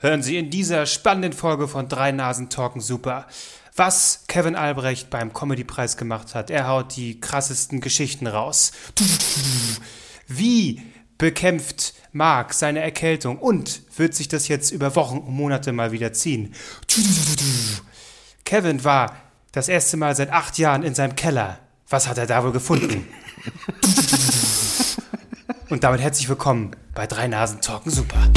Hören Sie in dieser spannenden Folge von Drei Nasen Talken Super, was Kevin Albrecht beim Comedy-Preis gemacht hat. Er haut die krassesten Geschichten raus. Wie bekämpft Mark seine Erkältung und wird sich das jetzt über Wochen und Monate mal wieder ziehen? Kevin war das erste Mal seit acht Jahren in seinem Keller. Was hat er da wohl gefunden? Und damit herzlich willkommen bei Drei Nasen Talken Super.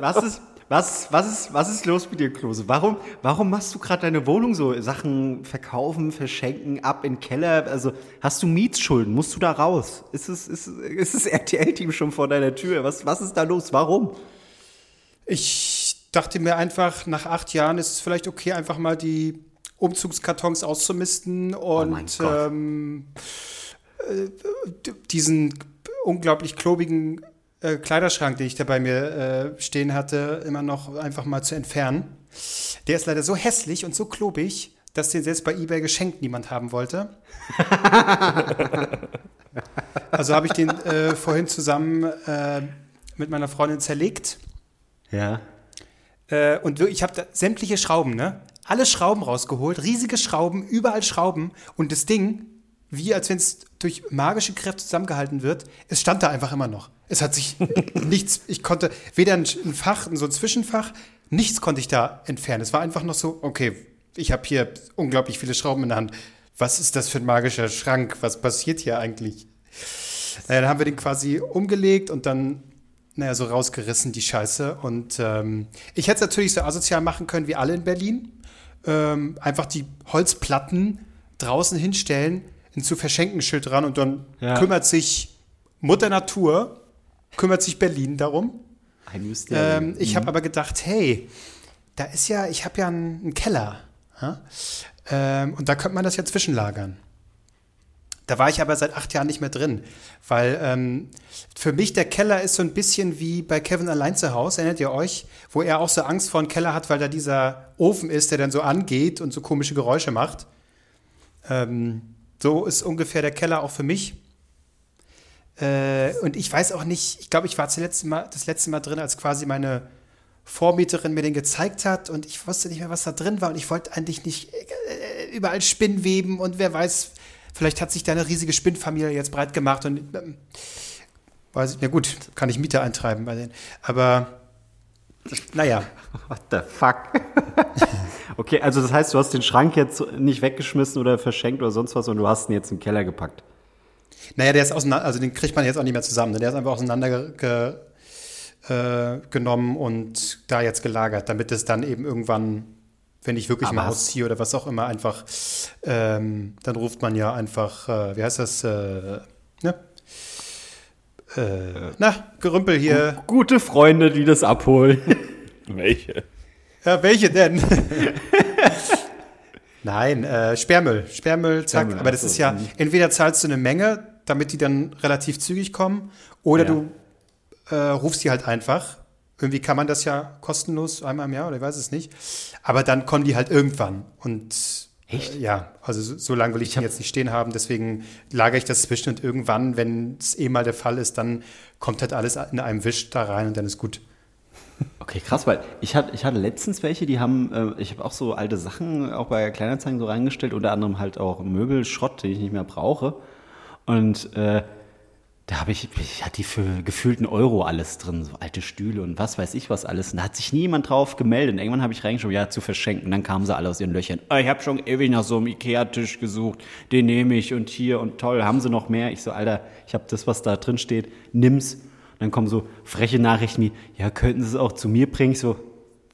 Was ist, was, was, ist, was ist los mit dir, Klose? Warum, warum machst du gerade deine Wohnung so? Sachen verkaufen, verschenken, ab in den Keller? Also hast du Mietsschulden? Musst du da raus? Ist es, ist, ist das RTL-Team schon vor deiner Tür? Was, was ist da los? Warum? Ich dachte mir einfach, nach acht Jahren ist es vielleicht okay, einfach mal die Umzugskartons auszumisten und mein Gott. ähm, äh, diesen unglaublich klobigen äh, Kleiderschrank, den ich da bei mir äh, stehen hatte, immer noch einfach mal zu entfernen. Der ist leider so hässlich und so klobig, dass den selbst bei eBay geschenkt niemand haben wollte. also habe ich den äh, vorhin zusammen äh, mit meiner Freundin zerlegt. Ja. Äh, und ich habe da sämtliche Schrauben, ne? Alle Schrauben rausgeholt, riesige Schrauben, überall Schrauben. Und das Ding, wie als wenn es durch magische Kräfte zusammengehalten wird, es stand da einfach immer noch. Es hat sich nichts, ich konnte weder ein, ein Fach, so ein Zwischenfach, nichts konnte ich da entfernen. Es war einfach noch so, okay, ich habe hier unglaublich viele Schrauben in der Hand. Was ist das für ein magischer Schrank? Was passiert hier eigentlich? Naja, dann haben wir den quasi umgelegt und dann, naja, so rausgerissen, die Scheiße. Und ähm, ich hätte es natürlich so asozial machen können wie alle in Berlin. Ähm, einfach die Holzplatten draußen hinstellen, ein zu verschenken Schild dran und dann Ja. kümmert sich Mutter Natur, kümmert sich Berlin darum. Ein Mysterium. Ähm, ich habe aber gedacht, hey, da ist ja, ich habe ja einen, einen Keller. Ja? Ähm, und da könnte man das ja zwischenlagern. Da war ich aber seit acht Jahren nicht mehr drin, weil ähm, für mich der Keller ist so ein bisschen wie bei Kevin allein zu Hause, erinnert ihr euch, wo er auch so Angst vor dem Keller hat, weil da dieser Ofen ist, der dann so angeht und so komische Geräusche macht. Ähm, so ist ungefähr der Keller auch für mich. Äh, und ich weiß auch nicht, ich glaube, ich war zuletzt mal, das letzte Mal drin, als quasi meine Vormieterin mir den gezeigt hat und ich wusste nicht mehr, was da drin war und ich wollte eigentlich nicht äh, überall Spinnweben und wer weiß, vielleicht hat sich da eine riesige Spinnfamilie jetzt breit gemacht und ähm, weiß ich, na gut, kann ich Miete eintreiben bei denen. Aber naja, What the fuck? okay, also das heißt, du hast den Schrank jetzt nicht weggeschmissen oder verschenkt oder sonst was und du hast ihn jetzt in den Keller gepackt. naja, der ist auseinander, also den kriegt man jetzt auch nicht mehr zusammen. ne? Der ist einfach auseinander ge, äh, genommen und da jetzt gelagert, damit es dann eben irgendwann, wenn ich wirklich Aber mal ausziehe oder was auch immer, einfach, ähm, dann ruft man ja einfach, äh, wie heißt das, äh, ne? Äh, na, Gerümpel hier. Gute Freunde, die das abholen. Welche? Ja, welche denn? Nein, äh, Sperrmüll. Sperrmüll, zack. Sperrmüll, Aber das so, ist ja, mhm. entweder zahlst du eine Menge, damit die dann relativ zügig kommen, oder Ja. du äh, rufst die halt einfach. Irgendwie kann man das ja kostenlos einmal im Jahr oder ich weiß es nicht. Aber dann kommen die halt irgendwann. Und Echt? Äh, ja, also so, so lange will ich, den jetzt nicht stehen haben. Deswegen lagere ich das zwischen und irgendwann, wenn es eh mal der Fall ist, dann kommt halt alles in einem Wisch da rein und dann ist gut. Okay, krass, weil ich hatte, ich hatte letztens welche, die haben, äh, ich habe auch so alte Sachen auch bei Kleinanzeigen so reingestellt, unter anderem halt auch Möbelschrott, den ich nicht mehr brauche. Und äh, da habe ich, ich hatte die für gefühlt einen Euro alles drin, so alte Stühle und was weiß ich was alles. Und da hat sich niemand drauf gemeldet. Und irgendwann habe ich reingeschaut, ja, zu verschenken. Und dann kamen sie alle aus ihren Löchern. Oh, ich habe schon ewig nach so einem Ikea-Tisch gesucht, den nehme ich und hier und toll, haben sie noch mehr? Ich so, Alter, ich habe das, was da drin steht, nimm's. Und dann kommen so freche Nachrichten wie, ja, könnten sie es auch zu mir bringen? Ich so,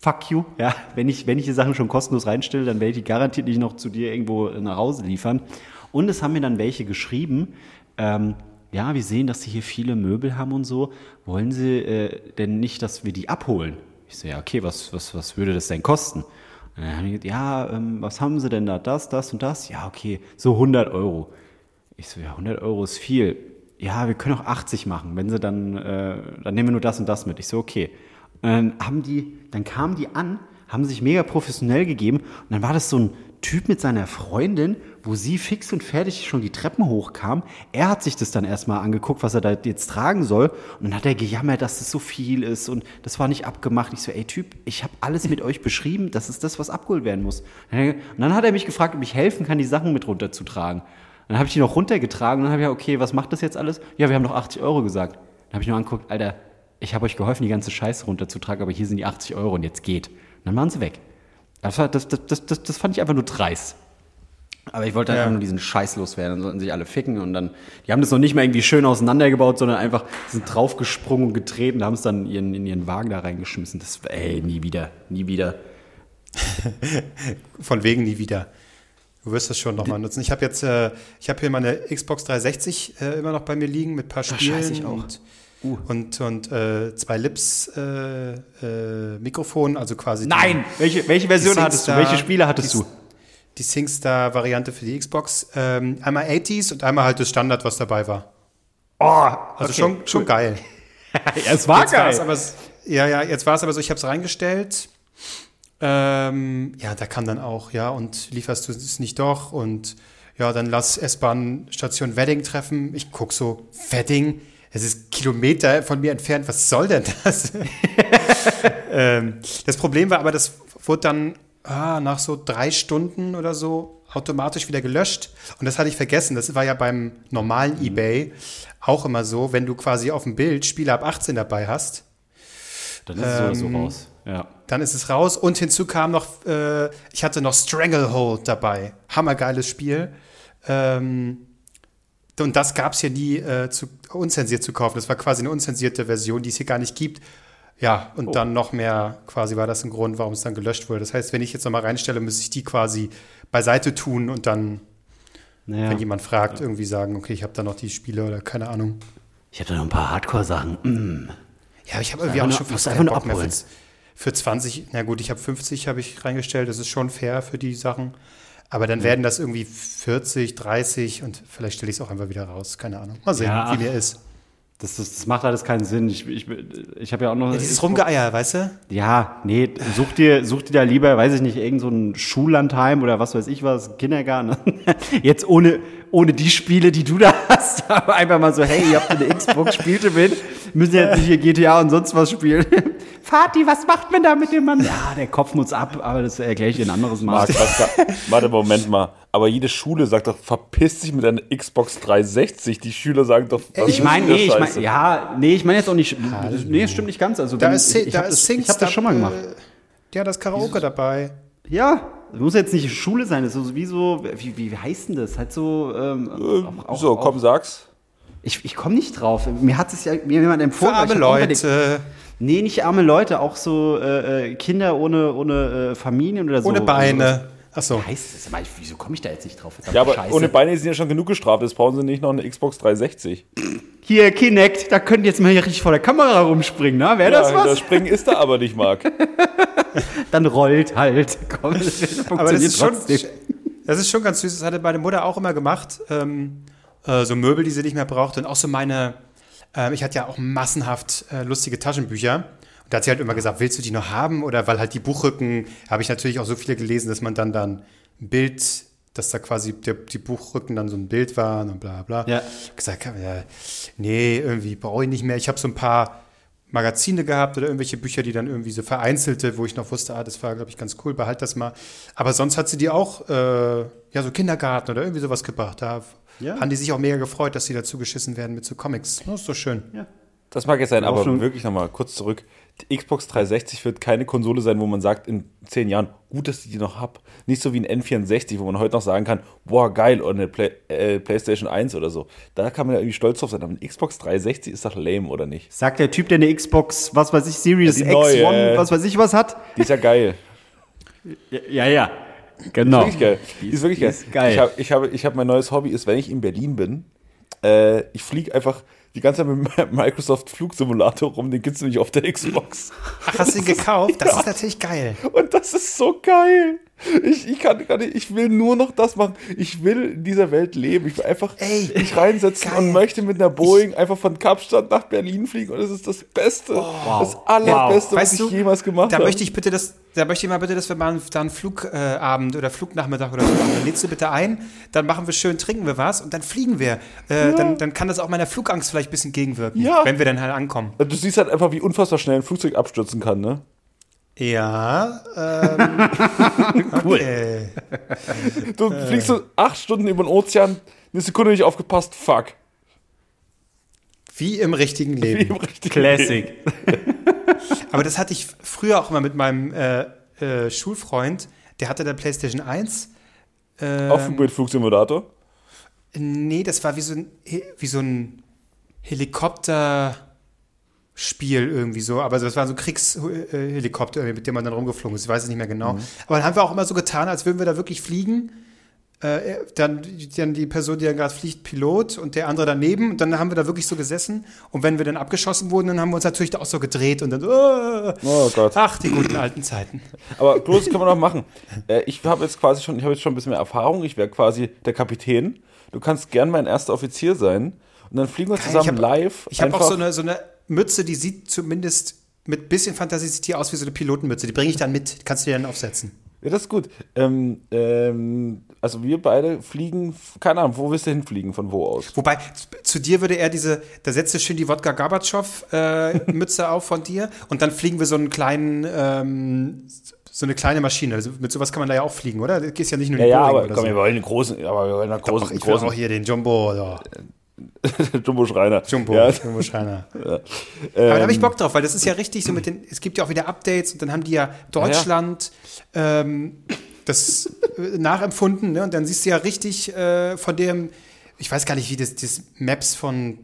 fuck you. Ja, wenn ich, wenn ich die Sachen schon kostenlos reinstelle, dann werde ich die garantiert nicht noch zu dir irgendwo nach Hause liefern. Und es haben mir dann welche geschrieben, ähm, ja, wir sehen, dass Sie hier viele Möbel haben und so. Wollen Sie äh, denn nicht, dass wir die abholen? Ich so, ja, okay, was, was, was würde das denn kosten? Und dann haben die gesagt, ja, ähm, was haben Sie denn da? Das, das und das? Ja, okay, so 100 Euro. Ich so, ja, 100 Euro ist viel. Ja, wir können auch 80 machen, wenn sie dann, äh, dann nehmen wir nur das und das mit. Ich so, okay. Und dann haben die, dann kamen die an, haben sich mega professionell gegeben und dann war das so ein Typ mit seiner Freundin, wo sie fix und fertig schon die Treppen hochkam. Er hat sich das dann erstmal angeguckt, was er da jetzt tragen soll. Und dann hat er gejammert, dass das so viel ist und das war nicht abgemacht. Ich so, ey Typ, ich habe alles mit euch beschrieben, das ist das, was abgeholt werden muss. Und dann hat er mich gefragt, ob ich helfen kann, die Sachen mit runterzutragen. Dann habe ich die noch runtergetragen und dann habe ich ja, okay, was macht das jetzt alles? Ja, wir haben noch 80 Euro gesagt. Dann habe ich nur angeguckt, Alter, ich habe euch geholfen, die ganze Scheiße runterzutragen, aber hier sind die 80 Euro und jetzt geht. Und dann waren sie weg. Das, war, das, das, das, das fand ich einfach nur dreist. Aber ich wollte Ja. einfach nur diesen Scheiß loswerden. Dann sollten sich alle ficken und dann, die haben das noch nicht mal irgendwie schön auseinandergebaut, sondern einfach sind draufgesprungen und getreten, haben es dann ihren, in ihren Wagen da reingeschmissen. Das, ey, nie wieder, nie wieder. Von wegen nie wieder. Du wirst das schon nochmal nutzen. Ich habe jetzt, äh, ich habe hier meine Xbox 360 äh, immer noch bei mir liegen mit ein paar Spielen scheiße, ich auch. und, Uh. und, und äh, zwei Lips äh, äh, Mikrofon, also quasi Nein! Welche, welche Version die hattest du? Welche Spiele hattest die, du? Die SingStar-Variante für die Xbox. Ähm, einmal 80s und einmal halt das Standard, was dabei war. Oh, Also schon, schon geil. ja, es war Jetzt war's aber, ja, ja, jetzt war es aber so, ich habe es reingestellt. Ähm, ja, da kam dann auch, ja, und lieferst du es nicht doch? Und ja, dann lass S-Bahn Station Wedding treffen. Ich guck so, Wedding? Es ist Kilometer von mir entfernt. Was soll denn das? ähm, das Problem war aber, das wurde dann ah, nach so drei Stunden oder so automatisch wieder gelöscht. Und das hatte ich vergessen. Das war ja beim normalen eBay auch immer so, wenn du quasi auf dem Bild Spiele ab 18 dabei hast, Dann ist es so oder so Ähm, raus. Ja. dann ist es raus. Und hinzu kam noch, äh, ich hatte noch Stranglehold dabei. Hammergeiles Spiel. Ähm, und das gab es hier nie äh, zu, unzensiert zu kaufen. Das war quasi eine unzensierte Version, die es hier gar nicht gibt. Ja, und dann noch mehr, quasi war das ein Grund, warum es dann gelöscht wurde. Das heißt, wenn ich jetzt nochmal reinstelle, müsste ich die quasi beiseite tun und dann, Naja. wenn jemand fragt, irgendwie sagen, okay, ich habe da noch die Spiele oder keine Ahnung. Ich habe da noch ein paar Hardcore-Sachen. Mm. Ja, ich habe irgendwie auch schon musst fast einfach keinen nur Bock mehr für, abholen. für 20, na gut, ich habe 50 habe ich reingestellt, das ist schon fair für die Sachen. Aber dann werden das irgendwie 40, 30 und vielleicht stelle ich es auch einfach wieder raus, keine Ahnung. Mal sehen, Ja, wie mir ist. Das, das, das macht alles keinen Sinn. Ich, ich, ich habe ja auch noch. Ja, dieses Rumgeeier, weißt du? Ja, nee, such dir, such dir da lieber, weiß ich nicht, irgend so ein Schullandheim oder was weiß ich was, Kindergarten. Jetzt ohne, ohne die Spiele, die du da hast, aber einfach mal so, hey, ihr habt eine Xbox, spielt ihr mit, müssen jetzt nicht hier GTA und sonst was spielen. Vati, was macht man da mit dem Mann? Ja, der Kopf muss ab, aber das erkläre ich dir ein anderes Mal. Marc, was, sa- warte, Moment mal. Aber jede Schule sagt doch, verpiss dich mit deiner Xbox 360. Die Schüler sagen doch, was Ich meine, nee, ich meine, ja, nee, ich meine jetzt auch nicht, nee, es stimmt nicht ganz. Also, Da wenn- ist, ich, ich da habe das, hab das schon mal gemacht. Äh, ja, das Karaoke dabei. Ja, das muss jetzt nicht Schule sein, das ist so wie so, wie, wie, heißt denn das? Halt so, ähm, auch, auch, so, komm, auch, sag's. Ich, ich komme nicht drauf. Mir hat es ja mir jemand empfohlen. arme Leute, Nee, nicht arme Leute, auch so äh, äh, Kinder ohne, ohne äh, Familien oder so. ohne Beine. Achso. Wie heißt das? Ich- Wieso komme ich da jetzt nicht drauf? Ja, aber Scheiße. ohne Beine sind ja schon genug gestraft. Jetzt brauchen sie nicht noch eine Xbox 360. Hier, Kinect, da könnt ihr jetzt mal hier richtig vor der Kamera rumspringen, ne? Wäre das ja, was? das Springen ist da aber nicht, Marc. Dann rollt halt. Komm, das funktioniert Aber das ist, schon, das ist schon ganz süß. Das hatte meine Mutter auch immer gemacht. Ähm, äh, so Möbel, die sie nicht mehr braucht. Und auch so meine, ähm, ich hatte ja auch massenhaft äh, lustige Taschenbücher. Und da hat sie halt immer gesagt, willst du die noch haben? Oder weil halt die Buchrücken, habe ich natürlich auch so viele gelesen, dass man dann dann ein Bild, dass da quasi der, die Buchrücken dann so ein Bild waren und bla bla. Ja. Gesagt, ja, nee, irgendwie brauche ich nicht mehr. Ich habe so ein paar Magazine gehabt oder irgendwelche Bücher, die dann irgendwie so vereinzelte, wo ich noch wusste, ah, das war, glaube ich, ganz cool, behalt das mal. Aber sonst hat sie die auch, äh, ja, so Kindergarten oder irgendwie sowas gebracht. Da Ja. haben die sich auch mega gefreut, dass sie dazu geschissen werden mit so Comics. Das ist so schön. Das mag jetzt sein, aber wirklich nochmal kurz zurück. Die Xbox 360 wird keine Konsole sein, wo man sagt, in zehn Jahren, gut, dass ich die noch hab. Nicht so wie ein N64, wo man heute noch sagen kann, boah, geil, oder eine Play äh, PlayStation 1 oder so. Da kann man ja irgendwie stolz drauf sein. Aber eine Xbox 360 ist doch lame, oder nicht? Sagt der Typ, der eine Xbox, was weiß ich, Series Ja, die X. One, was weiß ich was hat? Die ist ja geil. Ja, ja. ja. Genau. Wirklich geil. Die ist wirklich die geil. ist geil. Ich habe, ich habe, ich habe mein neues Hobby ist, wenn ich in Berlin bin, äh, ich fliege einfach die ganze Zeit mit dem Microsoft Flugsimulator rum, den gibt's nämlich auf der Xbox. Ach, hast du ihn gekauft? Das ist natürlich geil. Und das ist so geil. Ich, ich kann gar nicht, ich will nur noch das machen. Ich will in dieser Welt leben. Ich will einfach Ey, mich reinsetzen geil. und möchte mit einer Boeing einfach von Kapstadt nach Berlin fliegen und das ist das Beste, das allerbeste, was Weißt ich du, jemals gemacht Da habe. möchte ich bitte, dass, da möchte ich mal bitte, dass wir mal da einen Flugabend oder Flugnachmittag oder so machen. Dann lädst du bitte ein, dann machen wir schön, trinken wir was und dann fliegen wir. Äh, dann, dann kann das auch meiner Flugangst vielleicht ein bisschen gegenwirken, Ja. wenn wir dann halt ankommen. Du siehst halt einfach, wie unfassbar schnell ein Flugzeug abstürzen kann, ne? Ja, ähm, Cool. äh, Du fliegst so acht Stunden über den Ozean, eine Sekunde nicht aufgepasst, fuck. wie im richtigen Wie Leben. im richtigen Classic. Aber das hatte ich früher auch immer mit meinem äh, äh, Schulfreund, der hatte der PlayStation 1. Leben. Auf Ähm, mit Flugsimulator. Nee, das war wie so ein, wie so ein Helikopterspiel irgendwie so. Aber das war so ein Kriegshelikopter, mit dem man dann rumgeflogen ist. Ich weiß es nicht mehr genau. Aber dann haben wir auch immer so getan, als würden wir da wirklich fliegen. Äh, dann, dann die Person, die dann gerade fliegt, Pilot und der andere daneben. Und dann haben wir da wirklich so gesessen. Und wenn wir dann abgeschossen wurden, dann haben wir uns natürlich auch so gedreht und dann, äh, Oh Gott. ach, die guten alten Zeiten. Aber bloß können wir noch machen. Äh, ich habe jetzt quasi schon, ich habe jetzt schon ein bisschen mehr Erfahrung. Ich wäre quasi der Kapitän. Du kannst gern mein erster Offizier sein. Und dann fliegen wir zusammen ich hab- live. Ich habe auch so eine, so eine Mütze, die sieht zumindest mit bisschen Fantasie sieht die aus wie so eine Pilotenmütze. Die bringe ich dann mit. Kannst du dir dann aufsetzen. Ja, das ist gut. Ähm, ähm, also wir beide fliegen, keine Ahnung, wo willst du hinfliegen? Von wo aus? Wobei, zu dir würde er diese, da setzt du schön die Wodka Gorbatschow-Mütze auf von dir und dann fliegen wir so einen kleinen, ähm, so eine kleine Maschine. Also mit sowas kann man da ja auch fliegen, oder? Das ist ja nicht nur Ja, die ja, Boeing aber oder komm, so. wir wollen einen großen, aber wir wollen einen Doch, großen, ich will großen auch hier den Jumbo oder Jumbo-Schreiner. Jumbo, Ja, Jumbo Schreiner. Aber ähm, da habe ich Bock drauf, weil das ist ja richtig so mit den, es gibt ja auch wieder Updates und dann haben die ja Deutschland Ähm, das äh, nachempfunden, ne? Und dann siehst du ja richtig äh, von dem, ich weiß gar nicht, wie das, das Maps von,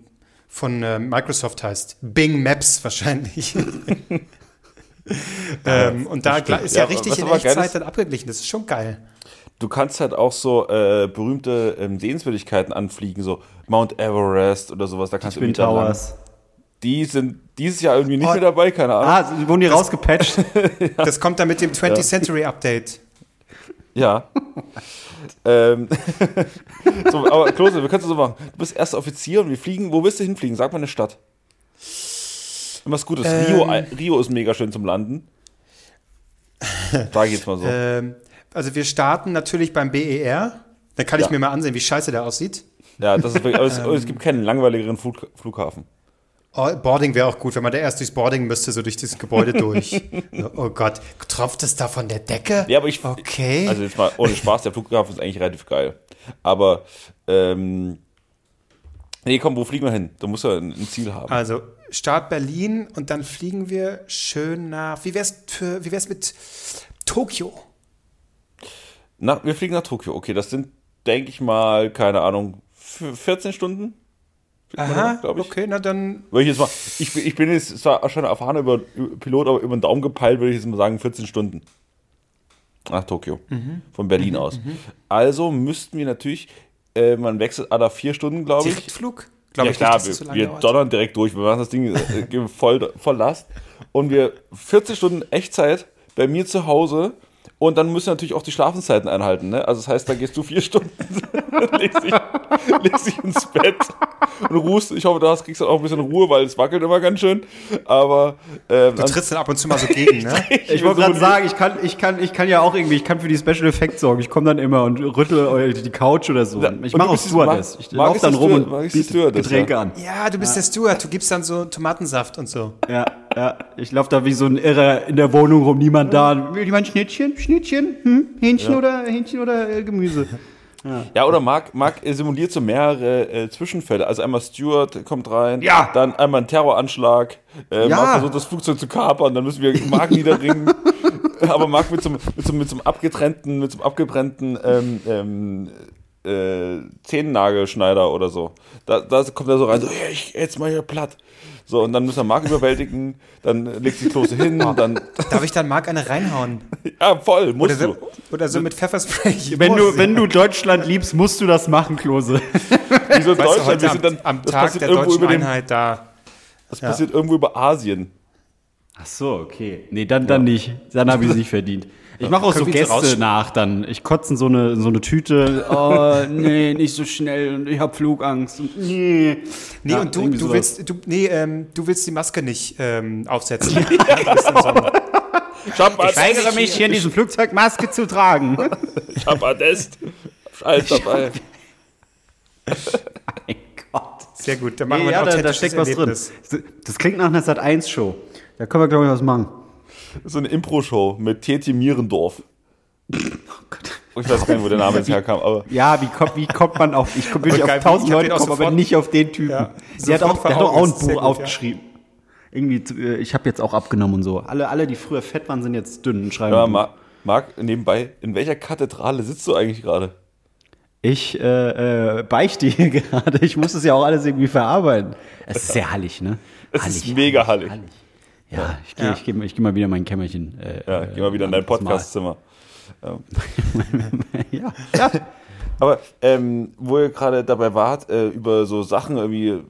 von äh, Microsoft heißt. Bing Maps wahrscheinlich. ähm, und da stimmt. ist ja, Ja, richtig in aber Echtzeit dann abgeglichen. Das ist schon geil. Du kannst halt auch so äh, berühmte ähm, Sehenswürdigkeiten anfliegen, so Mount Everest oder sowas. Da kannst du Twin da. Towers. Die sind dieses Jahr irgendwie nicht Oh. mehr dabei, keine Ahnung. Ah, wurden die rausgepatcht? Das kommt dann mit dem 20th Century Update. Ja. ähm, so, aber Klose, wir können es so machen. Du bist erster Offizier und wir fliegen. Wo willst du hinfliegen? Sag mal eine Stadt. Was Gutes. Rio, Ähm. Rio ist mega schön zum Landen. Ich jetzt mal so. Ähm, also wir starten natürlich beim BER. Dann kann ich Ja. mir mal ansehen, wie scheiße der aussieht. ja, das ist wirklich, aber es, es gibt keinen langweiligeren Flug, Flughafen. Oh, Boarding wäre auch gut, wenn man da erst durchs Boarding müsste, so durch dieses Gebäude durch. oh Gott, tropft es da von der Decke? Ja, aber ich. Okay. Also jetzt mal ohne Spaß, der Flughafen ist eigentlich relativ geil. Aber, ähm. Nee, komm, wo fliegen wir hin? Da muss ja ein, ein Ziel haben. Also Start Berlin und dann fliegen wir schön nach. Wie wär's für, wie wär's mit Tokio? Na, wir fliegen nach Tokio. Okay, das sind, denke ich mal, keine Ahnung, f- 14 Stunden? Aha, ich. okay, na dann. Würde ich, jetzt mal, ich, bin- ich bin jetzt zwar schon erfahren über, über Pilot, aber über den Daumen gepeilt, würde ich jetzt mal sagen, 14 Stunden. Nach Tokio. Mhm. Von Berlin aus. Also müssten wir natürlich, äh, man wechselt alle vier Stunden, glaube ich. Direktflug? Glaube ja ich klar, nicht, das so wir, wir donnern direkt durch. Wir machen das Ding äh, voll, voll Last. Und wir 40 Stunden Echtzeit bei mir zu Hause. Und dann müssen wir natürlich auch die Schlafenszeiten einhalten. Ne? Also das heißt, da gehst du vier Stunden, legst, dich, legst dich ins Bett und ruhst. Ich hoffe, du hast, kriegst dann auch ein bisschen Ruhe, weil es wackelt immer ganz schön. Aber ähm, Du trittst dann ab und zu mal so gegen, ne? Ich wollte gerade sagen, ich kann, ich, kann, ich kann ja auch irgendwie, ich kann für die Special Effects sorgen. Ich komme dann immer und rüttel die Couch oder so. Ja, Ich und mache du auch Stewardess. Ich Mag laufe dann rum und biete Getränke ja. an. Ja, du bist der Steward, du gibst dann so Tomatensaft und so. Ja, ja. Ich laufe da wie so ein Irrer in der Wohnung rum, niemand da. Will jemand Schnittchen? Schnittchen? Hm? Hähnchen oder Hähnchen oder äh, Gemüse? Ja, oder Marc, Marc äh, simuliert so mehrere äh, Zwischenfälle. Also einmal Stewart kommt rein, Ja. dann einmal ein Terroranschlag, äh, Ja. Marc versucht das Flugzeug zu kapern, dann müssen wir Marc niederringen. Aber Marc mit so, einem- mit, so, mit so einem abgetrennten, mit so einem abgebrannten ähm, ähm, äh, Zehennagelschneider oder so. Da, da kommt er so rein, so, ja, ich jetzt mal hier platt. So, und dann müssen wir Marc überwältigen, dann legt sich Klose hin, dann, Darf ich dann Marc eine reinhauen? ja, voll, musst Oder du. so, oder so mit Pfefferspray. Ich Wenn du, wenn du Deutschland liebst, musst du das machen, Klose. Wieso du, Deutschland, heute wir am, sind dann, am das Tag der deutschen Einheit da. das passiert irgendwo über Asien. Ach so, okay. Nee, dann, dann nicht. Dann habe ich es nicht verdient. Ich mache auch so Können sie Gäste nach dann. Ich kotze in so eine, in so eine Tüte. Oh, nee, nicht so schnell. Und ich habe Flugangst. Und nee. Nee, Ja, und du, du willst, du, nee, ähm, du willst die Maske nicht ähm, aufsetzen. Schabbat, weigere mich, hier in diesem Flugzeug Maske zu tragen. Schabbatest. Scheiß dabei. mein Gott. Sehr gut, dann machen Nee, wir ja, da, da steckt was Erlebnis. drin. Das klingt nach einer Sat1-Show. Da können wir, glaube ich, was machen. So eine Impro-Show mit Tetje Mierendorf. Ich weiß gar nicht, wo der Name jetzt herkam, aber Ja, wie kommt, wie kommt man auf. Ich komme wirklich Geil, auf tausend Leute kommen, aber nicht auf den Typen. Ja, der, hat auch, der hat auch ein Buch gut, ja. aufgeschrieben. Irgendwie, äh, ich habe jetzt auch abgenommen und so. Alle, alle, die früher fett waren, sind jetzt dünn und schreiben. ja, ein Buch. Ma Marc, nebenbei, in welcher Kathedrale sitzt du eigentlich gerade? Ich äh, äh, beichte hier gerade. Ich muss das ja auch alles irgendwie verarbeiten. Es ist sehr hallig, ne? Es ist mega hallig. Ja, ich gehe Ja. ich geh, ich geh mal wieder in mein Kämmerchen. Äh, Ja, geh mal wieder in dein. Podcastzimmer. ja, ja. Aber ähm, wo ihr gerade dabei wart, äh, über so Sachen irgendwie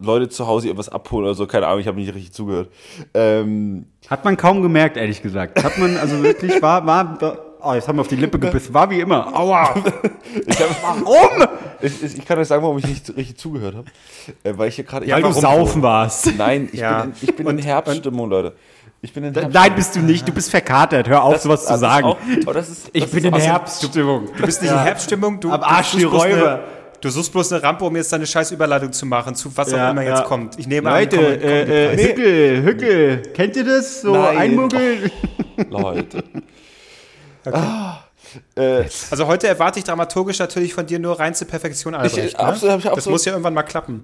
Leute zu Hause irgendwas abholen oder so, keine Ahnung, ich habe nicht richtig zugehört. Ähm, Hat man kaum gemerkt, ehrlich gesagt. Hat man also wirklich, war, war oh, jetzt haben wir auf die Lippe gebissen, war wie immer. Aua! ich hab, Warum? ich, ich ich kann euch sagen, warum ich nicht richtig zugehört habe. Äh, weil ich hier gerade. Weil du saufen warst. Nein, ich Ja. bin, in, ich bin in Herbststimmung, Leute. Ich bin in Herbststimmung. Nein, bist du nicht. Du bist verkatert. Hör auf, sowas zu Das ist sagen. Auch, aber das ist, ich das bin in auch so- Herbststimmung. Du bist nicht in Herbststimmung, du, Am du Arsch die suchst bloß Räuber. Du suchst bloß eine Rampe, um jetzt deine scheiß Überleitung zu machen, zu was Ja, auch immer ja. jetzt kommt. Ich nehme Leute, an, komm, komm, äh, äh, Hückel, Hückel. Kennt ihr das? So Nein. einmuggeln? Leute. Ah, äh, Also heute erwarte ich dramaturgisch natürlich von dir nur reinste Perfektion, Albrecht. Ich- absolut, hab ich das absolut- muss ja irgendwann mal klappen.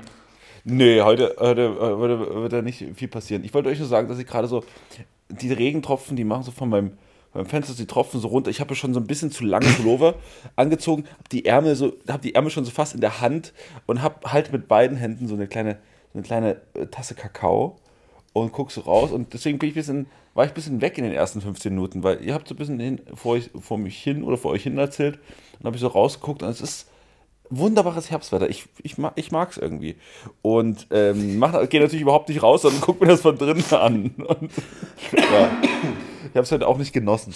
Nee, heute, heute, heute wird da nicht viel passieren. Ich wollte euch nur sagen, dass ich gerade so, die Regentropfen, die machen so von meinem, meinem Fenster die Tropfen so runter. Ich habe schon so ein bisschen zu lange Pullover angezogen, habe die Ärmel so, habe die Ärmel schon so fast in der Hand und habe halt mit beiden Händen so eine kleine, so eine kleine äh, Tasse Kakao und guck so raus und deswegen bin ich ein bisschen, war ich ein bisschen weg in den ersten 15 Minuten, weil ihr habt so ein bisschen hin, vor, euch, vor mich hin oder vor euch hin erzählt und habe ich so rausgeguckt und es ist wunderbares Herbstwetter. Ich, ich, mag, ich mag es irgendwie. Und ähm, gehe natürlich überhaupt nicht raus, sondern guck mir das von drinnen an. Und, ja. Ich habe es halt auch nicht genossen.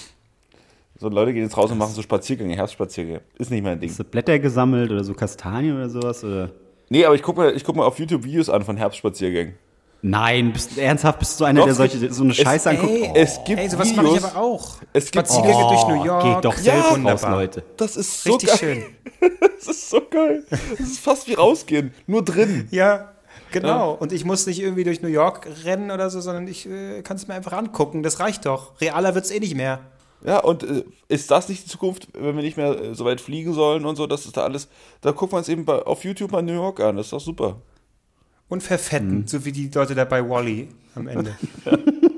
So Leute gehen jetzt raus und machen so Spaziergänge, Herbstspaziergänge. Ist nicht mein Ding. Hast du Blätter gesammelt oder so Kastanien oder sowas? Oder? Nee, aber ich gucke mir, ich guck mal auf YouTube Videos an von Herbstspaziergängen. Nein, bist, ernsthaft bist du einer, Doch, der solche, so eine es- Scheiße anguckt? Ey, Oh, Es gibt Ey, sowas mache ich aber auch. Es gibt Spaziergänge Oh, durch New York. geht doch Ja, selbst raus, wunderbar. Leute. Das ist so Richtig geil. schön. Das ist so geil. Das ist fast wie rausgehen. Nur drin. Ja, genau. Und ich muss nicht irgendwie durch New York rennen oder so, sondern ich äh, kann es mir einfach angucken. Das reicht doch. Realer wird es eh nicht mehr. Ja, und äh, ist das nicht die Zukunft, wenn wir nicht mehr äh, so weit fliegen sollen und so, das ist da alles, da gucken wir uns eben bei, auf YouTube mal New York an, das ist doch super. Und verfetten, so wie die Leute da bei Wally am Ende.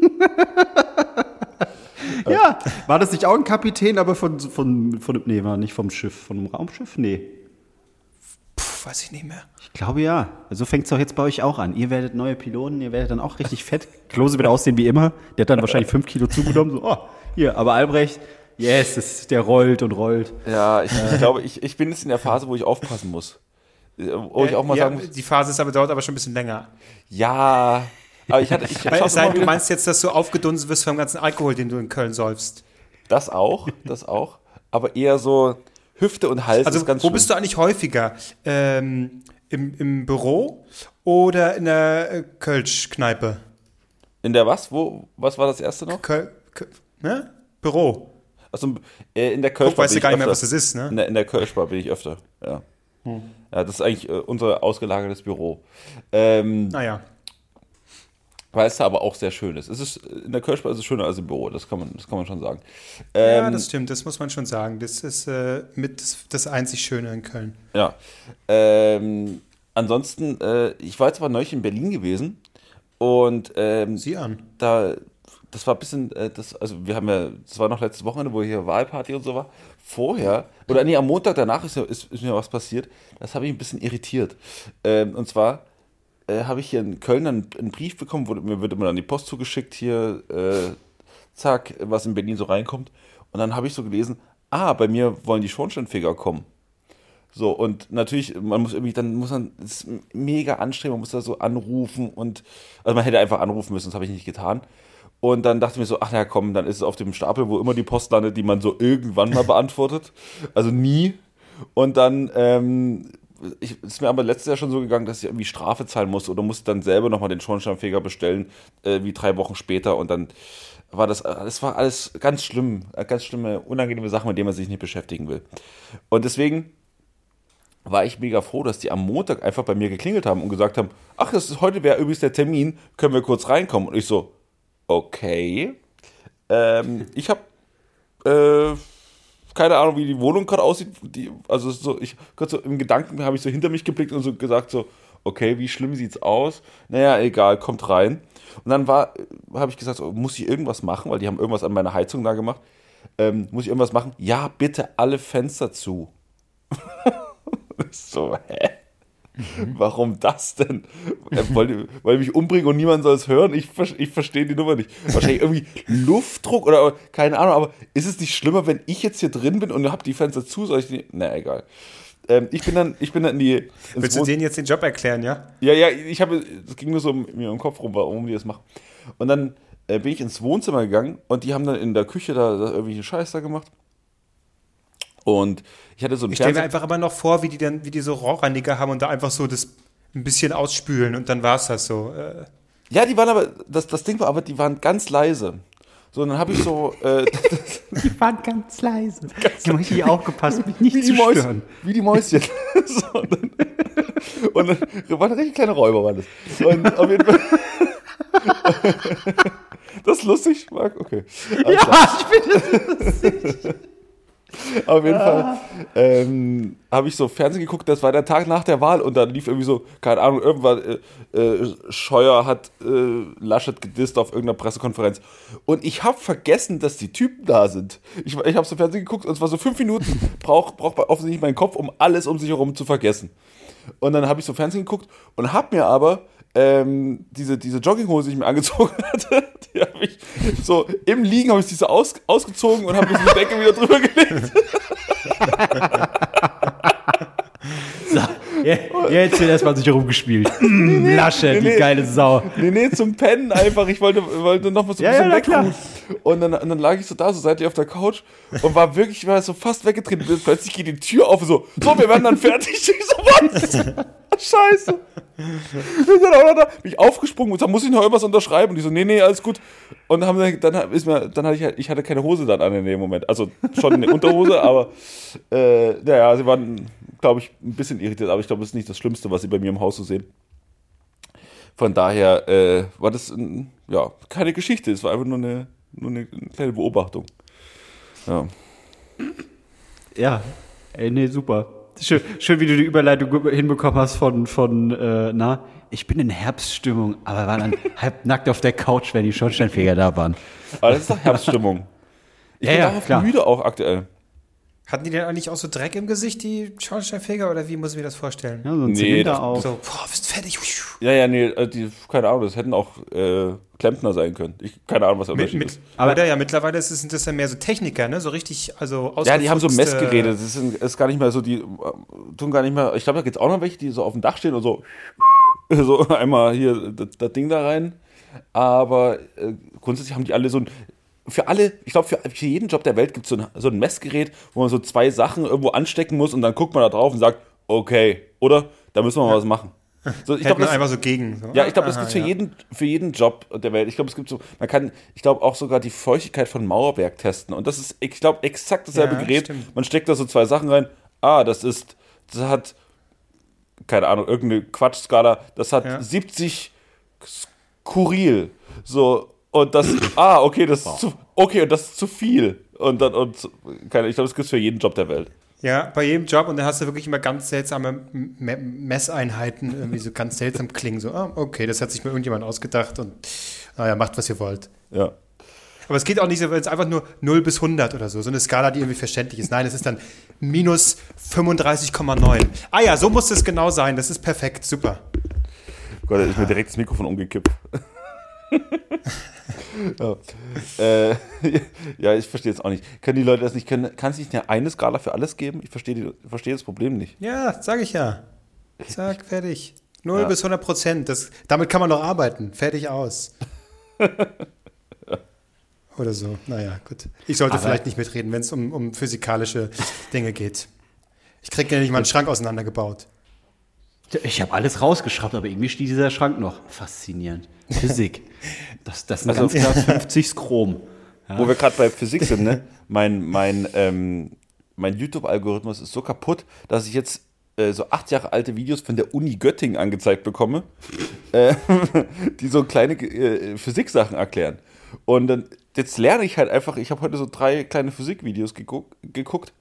Ja, war das nicht auch ein Kapitän, aber von, von, von, nee, war nicht vom Schiff, von einem Raumschiff? Nee. Puh, weiß ich nicht mehr. Ich glaube ja. So fängt es doch jetzt bei euch auch an. Ihr werdet neue Piloten, ihr werdet dann auch richtig fett. Klose wird aussehen wie immer. Der hat dann wahrscheinlich fünf Kilo zugenommen. So, oh, hier, aber Albrecht, yes, der rollt und rollt. Ja, ich, ich glaube, ich, ich bin jetzt in der Phase, wo ich aufpassen muss. Äh, Wo ich auch mal ja, sagen muss, Die Phase ist aber, dauert aber schon ein bisschen länger. ja, aber ich hatte, ich, ich es sei denn, du meinst jetzt, dass du aufgedunsen wirst vom ganzen Alkohol, den du in Köln säufst. das auch, das auch, aber eher so Hüfte und Hals Also, wo bist du eigentlich häufiger? Ähm, im, Im Büro oder in der äh, Kölsch-Kneipe? In der was? Wo, was war das erste noch? Köl, Köl, ne? Büro. Also, in der Guck, Kölschbar weißt du bin gar ich nicht mehr, was das ist, ne? In der, in der Kölschbar bin ich öfter, ja. Ja, das ist eigentlich äh, unser ausgelagertes Büro. Ähm, Naja. weil es da aber auch sehr schön ist. Es ist in der Kölschbar ist es schöner als im Büro, das kann man, das kann man schon sagen. Ähm, ja, das stimmt, das muss man schon sagen. Das ist äh, mit das, das einzig Schöne in Köln. Ja. Ähm, ansonsten, äh, ich war jetzt aber neulich in Berlin gewesen und ähm, Sieh an. da, das war ein bisschen, äh, das, also wir haben ja, das war noch letztes Wochenende, wo hier Wahlparty und so war. Vorher, oder nee, am Montag danach ist, ist, ist mir was passiert, das habe ich ein bisschen irritiert. Ähm, und zwar äh, habe ich hier in Köln einen, einen Brief bekommen, wurde, mir wird immer dann die Post zugeschickt, hier, äh, zack, was in Berlin so reinkommt. Und dann habe ich so gelesen, ah, bei mir wollen die Schornsteinfeger kommen. So, und natürlich, man muss irgendwie, dann muss man, das ist mega anstrengend, man muss da so anrufen und, also man hätte einfach anrufen müssen, das habe ich nicht getan. Und dann dachte ich mir so, ach ja, komm, dann ist es auf dem Stapel, wo immer die Post landet, die man so irgendwann mal beantwortet. Also nie. Und dann ähm, ich, ist mir aber letztes Jahr schon so gegangen, dass ich irgendwie Strafe zahlen musste oder musste dann selber nochmal den Schornsteinfeger bestellen, äh, wie drei Wochen später. Und dann war das, das war alles ganz schlimm, äh, ganz schlimme, unangenehme Sachen, mit denen man sich nicht beschäftigen will. Und deswegen war ich mega froh, dass die am Montag einfach bei mir geklingelt haben und gesagt haben, ach, das ist, heute wäre übrigens der Termin, können wir kurz reinkommen? Und ich so, okay. Ähm, ich habe äh, keine Ahnung, wie die Wohnung gerade aussieht. Die, also so, ich so im Gedanken habe ich so hinter mich geblickt und so gesagt so, okay, wie schlimm sieht's aus? Naja, egal, kommt rein. Und dann war, habe ich gesagt, so, muss ich irgendwas machen, weil die haben irgendwas an meiner Heizung da gemacht. Ähm, muss ich irgendwas machen? Ja, bitte alle Fenster zu. so, hä? Warum das denn? Äh, wollt, wollt ihr mich umbringen und niemand soll es hören? Ich, ich verstehe die Nummer nicht. Wahrscheinlich irgendwie Luftdruck oder keine Ahnung, aber ist es nicht schlimmer, wenn ich jetzt hier drin bin und habe die Fenster zu? Soll ich die. Na, egal. Ähm, ich bin dann, ich bin dann in die. Willst du denen jetzt den Job erklären, ja? Ja, ja, ich habe, es ging nur so mir im Kopf rum, warum die das machen. Und dann äh, bin ich ins Wohnzimmer gegangen und die haben dann in der Küche da, da irgendwelche Scheiß da gemacht. Und ich hatte so ein Ich stelle mir einfach immer noch vor, wie die dann, wie die so Rohrreiniger haben und da einfach so das ein bisschen ausspülen und dann war es das so. Äh. Ja, die waren aber, das, das Ding war aber, die waren ganz leise. So, und dann habe ich so. Äh, die waren ganz leise. Ganz ich habe richtig aufgepasst, mich nicht wie zu Mäus, stören. Wie die Mäuschen. so, und dann, und dann waren richtig kleine Räuber, waren das. Und auf jeden Fall. das ist lustig, Marc? Okay. Also, ja, ich finde das lustig. Auf jeden Fall ähm, habe ich so Fernsehen geguckt, das war der Tag nach der Wahl und dann lief irgendwie so, keine Ahnung, irgendwann äh, äh, Scheuer hat äh, Laschet gedisst auf irgendeiner Pressekonferenz. Und ich habe vergessen, dass die Typen da sind. Ich, ich habe so Fernsehen geguckt und es war so fünf Minuten, braucht brauch offensichtlich mein Kopf, um alles um sich herum zu vergessen. Und dann habe ich so Fernsehen geguckt und habe mir aber ähm, diese, diese Jogginghose, die ich mir angezogen hatte, die habe ich so im Liegen habe ich diese aus, ausgezogen und habe mir die Decke wieder drüber gelegt. so, jetzt wird erstmal sich rumgespielt. Mm, Lasche, nee, die geile Sau. Nee, nee, zum Pennen einfach. Ich wollte, wollte noch mal so ein ja, bisschen ja. Und dann, und dann lag ich so da, so seitlich auf der Couch und war wirklich, ich war so fast weggetreten. Plötzlich geht die Tür auf und so, so, wir werden dann fertig. Ich so, was? Scheiße. Wir sind auch noch da. Bin ich aufgesprungen und da muss ich noch irgendwas unterschreiben. Und die so, nee, nee, alles gut. Und dann, haben, dann ist mir, dann hatte ich, halt, ich hatte keine Hose dann an in dem Moment. Also schon eine Unterhose, aber äh, naja, sie waren, glaube ich, ein bisschen irritiert. Aber ich glaube, das ist nicht das Schlimmste, was sie bei mir im Haus so sehen. Von daher äh, war das ja keine Geschichte. Es war einfach nur eine, nur eine kleine Beobachtung. Ja. Ja, ey, nee, super. Schön, schön, wie du die Überleitung hinbekommen hast von, von äh, na, ich bin in Herbststimmung, aber war dann halb nackt auf der Couch, wenn die Schornsteinfeger da waren. Aber das ist doch Herbststimmung. Ich Ja, bin ja, darauf klar. müde auch aktuell. Hatten die denn eigentlich auch so Dreck im Gesicht, die Schornsteinfeger, oder wie muss ich mir das vorstellen? Ja, so ein Nee, Zylinder das- auf. So, boah, bist fertig. Ja, ja, nee, äh, die, keine Ahnung, das hätten auch äh, Klempner sein können. Ich, keine Ahnung, was der Mit, Unterschied mit, ist. Aber- oder ja, mittlerweile ist es, sind das ja mehr so Techniker, ne? So richtig, also Ja, die haben so Messgeräte. Das ist, ist gar nicht mehr so, die äh, tun gar nicht mehr. Ich glaube, da gibt es auch noch welche, die so auf dem Dach stehen und so, so einmal hier das, das Ding da rein. Aber äh, grundsätzlich haben die alle so ein. Für alle, ich glaube, für, für jeden Job der Welt gibt es so ein, so ein Messgerät, wo man so zwei Sachen irgendwo anstecken muss und dann guckt man da drauf und sagt, okay, oder? Da müssen wir mal was machen. So, ich glaube, einfach so gegen. So. Ja, ich glaube, das gibt für ja. jeden, für jeden Job der Welt. Ich glaube, es gibt so, man kann, ich glaube auch sogar die Feuchtigkeit von Mauerwerk testen. Und das ist, ich glaube, exakt dasselbe Ja, Gerät. stimmt. Man steckt da so zwei Sachen rein. Ah, das ist, das hat, keine Ahnung, irgendeine Quatschskala. Das hat Ja. 70 Skurril. So, und das, ah, okay, das ist zu, okay, und das ist zu viel. Und dann, und, keine, ich glaube, das gibt es für jeden Job der Welt. Ja, bei jedem Job und dann hast du wirklich immer ganz seltsame Me Messeinheiten, irgendwie so ganz seltsam klingen. So, ah, okay, das hat sich mir irgendjemand ausgedacht und naja, macht, was ihr wollt. Ja. Aber es geht auch nicht so, wenn es einfach nur 0 bis 100 oder so, so eine Skala, die irgendwie verständlich ist. Nein, es ist dann minus 35,9. Ah ja, so muss es genau sein. Das ist perfekt, super. Gott, da ist mir direkt das Mikrofon umgekippt. ja. Äh, ja, ich verstehe es auch nicht. Können die Leute das nicht können? Kann es nicht eine, Skala für alles geben? Ich verstehe, verstehe das Problem nicht. Ja, sag ich ja. Zack, fertig. 0 Ja. bis 100 Prozent. Das, damit kann man noch arbeiten. Fertig aus. Oder so. Naja, gut. Ich sollte Aber- vielleicht nicht mitreden, wenn es um, um physikalische Dinge geht. Ich kriege ja nicht mal einen Schrank auseinandergebaut. Ich habe alles rausgeschraubt, aber irgendwie steht dieser Schrank noch. Faszinierend. Physik. Das, das sind Also- ganz klar 50 Chrom. Wo wir gerade bei Physik sind, ne? mein, mein, ähm, mein YouTube-Algorithmus ist so kaputt, dass ich jetzt äh, so acht Jahre alte Videos von der Uni Göttingen angezeigt bekomme, äh, die so kleine äh, Physiksachen erklären. Und dann, jetzt lerne ich halt einfach, ich habe heute so drei kleine Physikvideos geguckt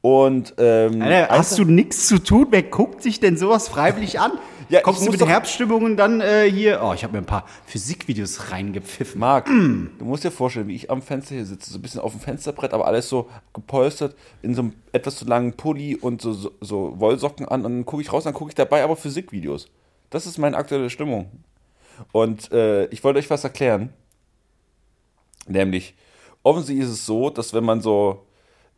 und ähm, Alter, hast du nichts zu tun? Wer guckt sich denn sowas freiwillig an? Ja, Kommst ich du mit Herbststimmungen dann äh, hier? Oh, ich habe mir ein paar Physikvideos reingepfiffen. Marc, du musst dir vorstellen, wie ich am Fenster hier sitze, so ein bisschen auf dem Fensterbrett, aber alles so gepolstert, in so einem etwas zu langen Pulli und so, so, so Wollsocken an und dann gucke ich raus, dann gucke ich dabei aber Physikvideos. Das ist meine aktuelle Stimmung. Und äh, ich wollte euch was erklären. Nämlich, offensichtlich ist es so, dass wenn man so,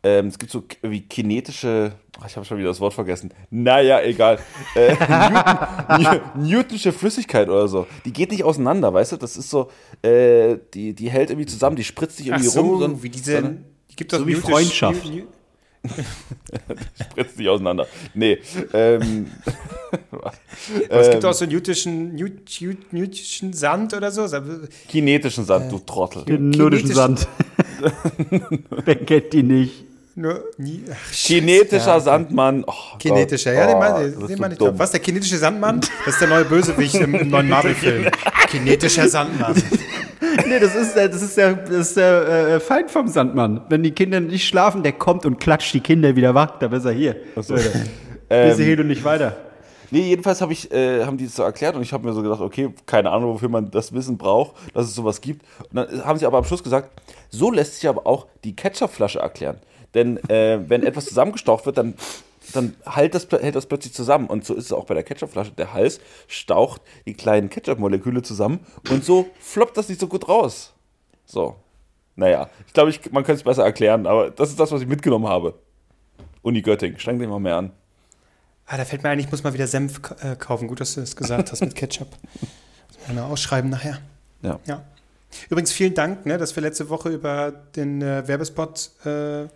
ähm, es gibt so wie kinetische, ach, ich habe schon wieder das Wort vergessen. Naja, egal. Äh, Newton, New- Newtonsche Flüssigkeit oder so. Die geht nicht auseinander, weißt du? Das ist so, äh, die, die hält irgendwie zusammen, die spritzt sich Ach irgendwie so, rum. sondern- wie diese. sondern Gibt doch so wie Newtisch- Freundschaft. New- New- spritzt sich auseinander. Nee. Ähm, Aber es gibt ähm, auch so newtischen, Newt, Newt, newtischen Sand oder so. kinetischen Sand, du Trottel. Den nordischen Kinetisch- Sand. Wer kennt die nicht? Nur nie, ach, Kinetischer Ja. Sandmann. Oh, Kinetischer, Gott. ja, den Oh, meine das ist den so mein ich doch. Was, der kinetische Sandmann? Das ist der neue Bösewicht im, im neuen Marvel-Film. Kinetischer Sandmann. Nee, das ist, der- das ist der, das ist der äh, Feind vom Sandmann. Wenn die Kinder nicht schlafen, der kommt und klatscht die Kinder wieder wach. Da ist er hier. so. Leute, Ähm, Bis hierhin und nicht weiter. Nee, jedenfalls hab ich, äh, haben die es so erklärt und ich habe mir so gedacht, okay, keine Ahnung, wofür man das Wissen braucht, dass es sowas gibt. Und dann haben sie aber am Schluss gesagt, so lässt sich aber auch die Ketchupflasche erklären. Denn äh, wenn etwas zusammengestaucht wird, dann, dann hält, das, hält das plötzlich zusammen. Und so ist es auch bei der Ketchupflasche. Der Hals staucht die kleinen Ketchup-Moleküle zusammen und so floppt das nicht so gut raus. So. Naja, ich glaube, ich, man könnte es besser erklären, aber das ist das, was ich mitgenommen habe. Uni Göttingen, streng dich mal mehr an. Ah, da fällt mir ein, ich muss mal wieder Senf äh, kaufen. Gut, dass du das gesagt hast mit Ketchup. Muss man mal ausschreiben nachher. Ja. Ja. Übrigens vielen Dank, ne, dass wir letzte Woche über den äh, Werbespot äh,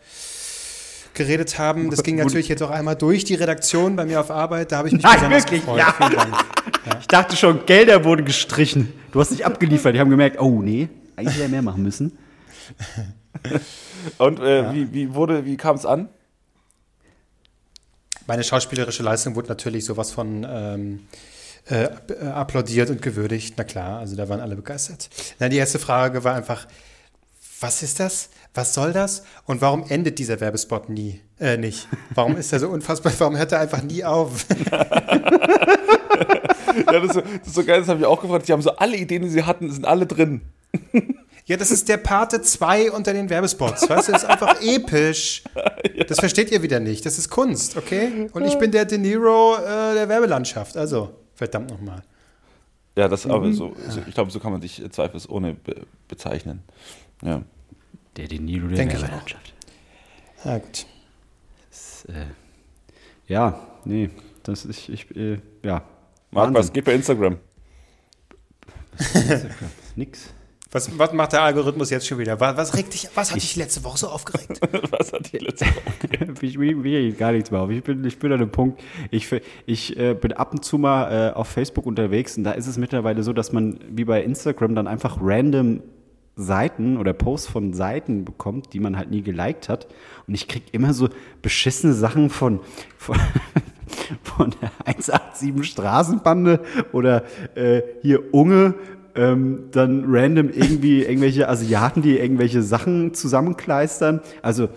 geredet haben. Das ging natürlich jetzt auch einmal durch die Redaktion bei mir auf Arbeit. Da habe ich mich Nein, besonders wirklich? gefreut. Ja. Vielen Dank. Ich dachte schon, Gelder wurden gestrichen. Du hast nicht abgeliefert. Die haben gemerkt, oh nee, eigentlich hätte er mehr machen müssen. Und äh, wie, wie wurde, wie kam es an? Meine schauspielerische Leistung wurde natürlich sowas von ähm, äh, äh, applaudiert und gewürdigt. Na klar, also da waren alle begeistert. Na, die erste Frage war einfach, was ist das? Was soll das? Und warum endet dieser Werbespot nie? Äh, nicht. Warum ist er so unfassbar? Warum hört er einfach nie auf? Ja, das, ist so- das ist so geil, das habe ich auch gefragt. Die haben so alle Ideen, die sie hatten, sind alle drin. Ja, das ist der Pate 2 unter den Werbespots. Weißt du, das ist einfach episch. Das versteht ihr wieder nicht. Das ist Kunst, okay? Und ich bin der De Niro äh, der Werbelandschaft. Also, verdammt nochmal. Ja, das aber so, so ich glaube, so kann man dich äh, zweifelsohne be bezeichnen. Ja. Der De Niro der Denke ich Werbelandschaft. Na gut. Das, äh, ja, nee, das ist, ich, äh, ja. Marc, was geht bei Instagram? Nix. Was, was macht der Algorithmus jetzt schon wieder? Was, was regt dich, was hat dich letzte Woche so aufgeregt? Was hat die letzte Woche? ich will, will gar nichts mehr auf. Ich bin, ich bin an dem Punkt, ich, ich äh, bin ab und zu mal äh, auf Facebook unterwegs und da ist es mittlerweile so, dass man wie bei Instagram dann einfach random Seiten oder Posts von Seiten bekommt, die man halt nie geliked hat. Und ich krieg immer so beschissene Sachen von, von, von der 187 Straßenbande oder äh, hier Unge, ähm, dann random irgendwie irgendwelche Asiaten, die irgendwelche Sachen zusammenkleistern. Also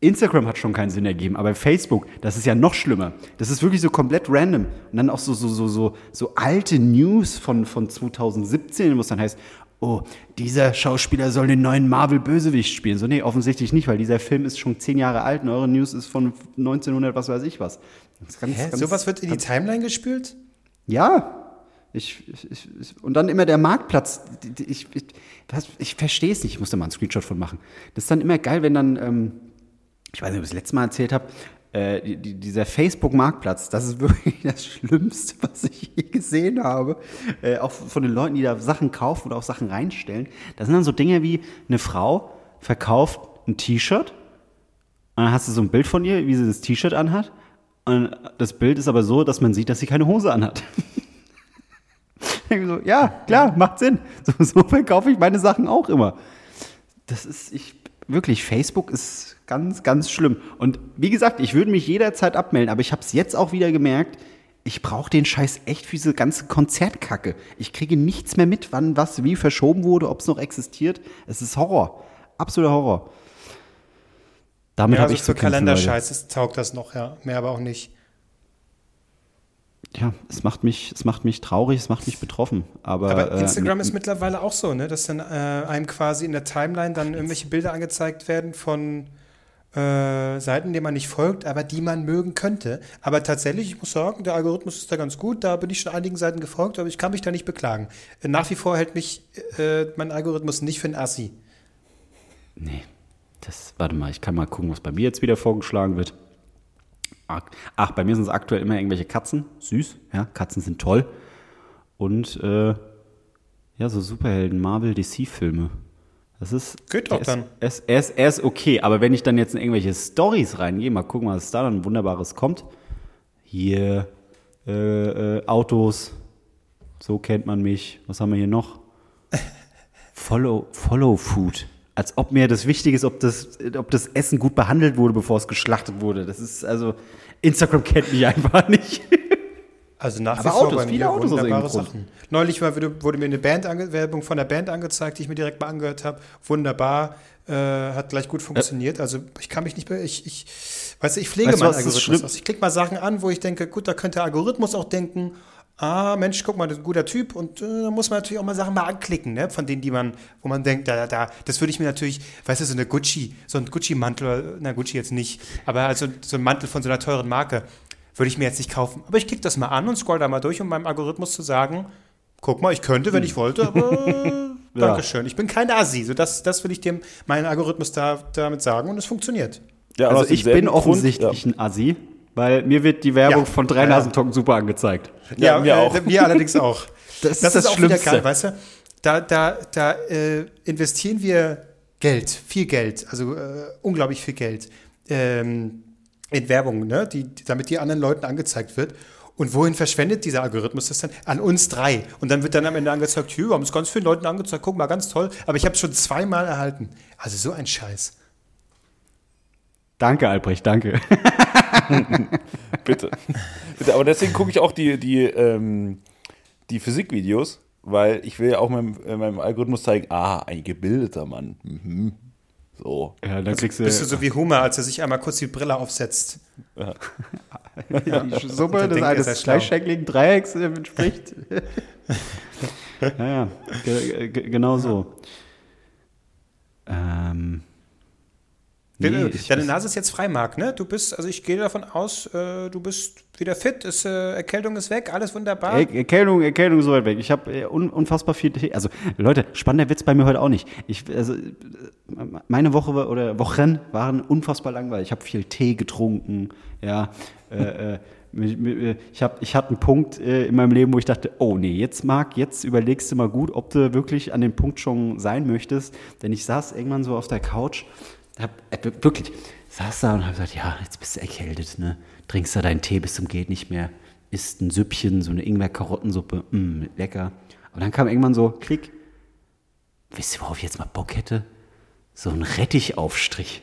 Instagram hat schon keinen Sinn ergeben, aber Facebook, das ist ja noch schlimmer. Das ist wirklich so komplett random. Und dann auch so, so, so, so, so alte News von, von 2017, wo es dann heißt, oh, dieser Schauspieler soll den neuen Marvel-Bösewicht spielen. So, nee, offensichtlich nicht, weil dieser Film ist schon zehn Jahre alt und eure News ist von 1900, was weiß ich was. Das ganz, Hä? ganz- Sowas wird in die Timeline gespült? Ja. Ich, ich, ich, und dann immer der Marktplatz. Ich, was- ich verstehe es nicht. Ich muss da mal einen Screenshot von machen. Das ist dann immer geil, wenn dann, ähm, ich weiß nicht, ob ich das letzte Mal erzählt habe, äh, die, die, dieser Facebook-Marktplatz, das ist wirklich das Schlimmste, was ich je gesehen habe. Äh, auch von den Leuten, die da Sachen kaufen oder auch Sachen reinstellen. Da sind dann so Dinge wie, eine Frau verkauft ein T-Shirt und dann hast du so ein Bild von ihr, wie sie das T-Shirt anhat. Und das Bild ist aber so, dass man sieht, dass sie keine Hose anhat. So, ja, klar, macht Sinn. So, so verkaufe ich meine Sachen auch immer. Das ist, ich, wirklich, Facebook ist ganz, ganz schlimm. Und wie gesagt, ich würde mich jederzeit abmelden, aber ich habe es jetzt auch wieder gemerkt, ich brauche den Scheiß echt für diese ganze Konzertkacke. Ich kriege nichts mehr mit, wann was wie verschoben wurde, ob es noch existiert. Es ist Horror. Absoluter Horror. Damit Ja, habe also ich für. Kalenderscheiß taugt das noch, ja. Mehr aber auch nicht. Ja, es macht mich, es macht mich traurig, es macht mich betroffen. Aber, Aber äh, Instagram mit- ist mittlerweile auch so, ne? dass dann äh, einem quasi in der Timeline dann irgendwelche Bilder angezeigt werden von äh, Seiten, denen man nicht folgt, aber die man mögen könnte. Aber tatsächlich, ich muss sagen, der Algorithmus ist da ganz gut. Da bin ich schon einigen Seiten gefolgt, aber ich kann mich da nicht beklagen. Äh, Nach wie vor hält mich äh, mein Algorithmus nicht für ein Assi. Nee, das, warte mal, ich kann mal gucken, was bei mir jetzt wieder vorgeschlagen wird. Ach, bei mir sind es aktuell immer irgendwelche Katzen. Süß, ja, Katzen sind toll. Und, äh, ja, so Superhelden, Marvel, DC-Filme. Das ist. Geht auch dann. Er ist, er, ist, er ist okay, aber wenn ich dann jetzt in irgendwelche Stories reingehe, mal gucken, was da dann Wunderbares kommt. Hier, äh, äh, Autos, so kennt man mich. Was haben wir hier noch? Follow, Follow Food. Als ob mir das wichtig ist, ob das, ob das Essen gut behandelt wurde, bevor es geschlachtet wurde. Das ist also, Instagram kennt mich einfach nicht. Also nach Aber wie vor Autos, bei viele mir Autos wunderbare. Sachen. Neulich mal wurde, mir eine Band Werbung von der Band angezeigt, die ich mir direkt mal angehört habe. Wunderbar, äh, hat gleich gut funktioniert. Also ich kann mich nicht mehr, ich, ich weißt du, ich pflege Weißt meinen Algorithmus. Aus. Ich klicke mal Sachen an, wo ich denke, gut, da könnte der Algorithmus auch denken, ah, Mensch, guck mal, das ist ein guter Typ und äh, da muss man natürlich auch mal Sachen mal anklicken, ne? Von denen, die man, wo man denkt, da, da, da, das würde ich mir natürlich, weißt du, so eine Gucci, so ein Gucci-Mantel, na Gucci jetzt nicht, aber also so ein Mantel von so einer teuren Marke, würde ich mir jetzt nicht kaufen. Aber ich klicke das mal an und scroll da mal durch, um meinem Algorithmus zu sagen, guck mal, ich könnte, wenn ich wollte, aber äh, Dankeschön. Ich bin kein Asi. So das, das will ich dem meinen Algorithmus da, damit sagen und es funktioniert. Ja, Also ich bin offensichtlich Grund, ein Assi, weil mir wird die Werbung Ja. von drei Ja, ja. Nasentocken super angezeigt. Ja, mir äh, auch. Wir allerdings auch. Das ist das auch wieder Schlimmste. geil, weißt du? Da, da, da äh, investieren wir Geld, viel Geld, also äh, unglaublich viel Geld ähm, in Werbung, ne? die, die- damit die anderen Leuten angezeigt wird. Und wohin verschwendet dieser Algorithmus das dann? An uns drei. Und dann wird dann am Ende angezeigt, hier, wir haben es ganz vielen Leuten angezeigt, guck mal, ganz toll. Aber ich habe es schon zweimal erhalten. Also so ein Scheiß. Danke, Albrecht, danke. Bitte. Bitte. Aber deswegen gucke ich auch die, die, ähm, die Physikvideos, weil ich will ja auch meinem, äh, meinem Algorithmus zeigen, ah, ein gebildeter Mann. Mhm. So. Ja, dann kriegst du, Bist du so wie Homer, als er sich einmal kurz die Brille aufsetzt. die Summe des eines gleichschenkligen Dreiecks äh, entspricht. ja, ja, ge genau so. Ähm, nee, Deine Nase ist jetzt frei, Marc, ne? Du bist, also ich gehe davon aus, äh, du bist wieder fit, ist, äh, Erkältung ist weg, alles wunderbar. Er Erkältung, Erkältung ist so weit weg. Ich habe un unfassbar viel. Tee. Also Leute, spannender Witz bei mir heute auch nicht. Ich, also äh, meine Woche war- oder Wochen waren unfassbar langweilig. Ich habe viel Tee getrunken. Ja, äh, äh, ich habe, ich hatte einen Punkt äh, in meinem Leben, wo ich dachte, oh nee, jetzt Marc, jetzt überlegst du mal gut, ob du wirklich an dem Punkt schon sein möchtest. Denn ich saß irgendwann so auf der Couch, hab äh, wirklich saß da und habe gesagt, ja, jetzt bist du erkältet, ne? Trinkst da deinen Tee bis zum geht nicht mehr, isst ein Süppchen, so eine Ingwer-Karottensuppe, mm, lecker. Und dann kam irgendwann so, klick, wisst ihr, worauf ich jetzt mal Bock hätte? So ein Rettichaufstrich.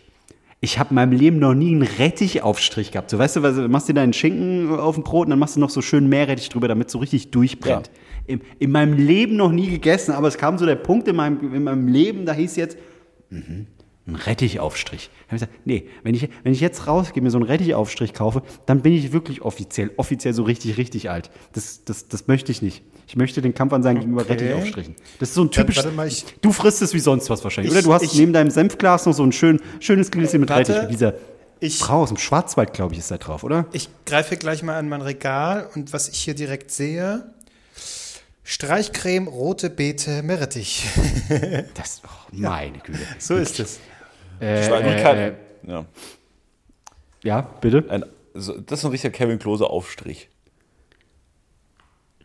Ich habe in meinem Leben noch nie einen Rettichaufstrich gehabt. So, weißt du, was, du machst dir deinen Schinken auf dem Brot und dann machst du noch so schön Meerrettich drüber, damit es so richtig durchbrennt. In, in meinem Leben noch nie gegessen, aber es kam so der Punkt in meinem, in meinem Leben, da hieß jetzt, mhm, ein Rettichaufstrich. Da habe ich gesagt, nee, wenn ich, wenn ich jetzt rausgehe, mir so einen Rettichaufstrich kaufe, dann bin ich wirklich offiziell, offiziell so richtig, richtig alt. Das, das, das möchte ich nicht. Ich möchte den Kampf an sein gegenüber Okay. Rettichaufstrichen. Das ist so ein Dann typisch. warte mal, ich- du frisst es wie sonst was wahrscheinlich. Ich- Oder du hast ich- neben deinem Senfglas noch so ein schön, schönes Gläschen mit Warte, Rettich. Dieser ich- Frau aus dem Schwarzwald, glaube ich, ist da drauf, oder? Ich greife gleich mal an mein Regal und was ich hier direkt sehe, Streichcreme, rote Beete, Meerrettich. Das, oh, meine Güte. so ist es. Äh, kein, äh, ja, ja, bitte. ein, das ist ein richtiger Kevin Klose Aufstrich.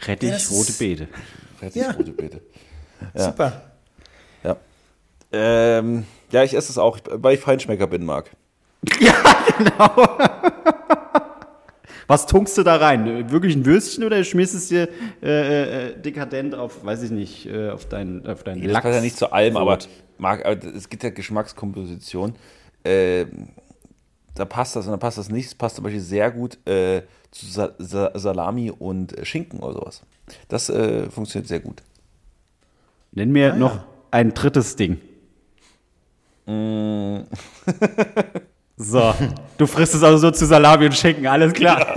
Rettich, Ja, ist- rote Beete. Rettich, Ja. rote Beete. Super. Ja. Ähm, ja, ich esse es auch, weil ich Feinschmecker bin, Marc. Was tunkst du da rein? Wirklich ein Würstchen oder schmierst es dir äh, äh, dekadent auf, weiß ich nicht, äh, auf deinen auf deinen Das Lachs? passt ja nicht zu allem, aber? Marc, aber es gibt ja Geschmackskomposition. Ähm, da passt das und da passt das nicht. Es passt zum Beispiel sehr gut äh, zu Sa Sa Salami und äh, Schinken oder sowas. Das äh, funktioniert sehr gut. Nenn mir noch ein drittes Ding. Mm. so, du frisst es also so zu Salami und Schinken, alles klar.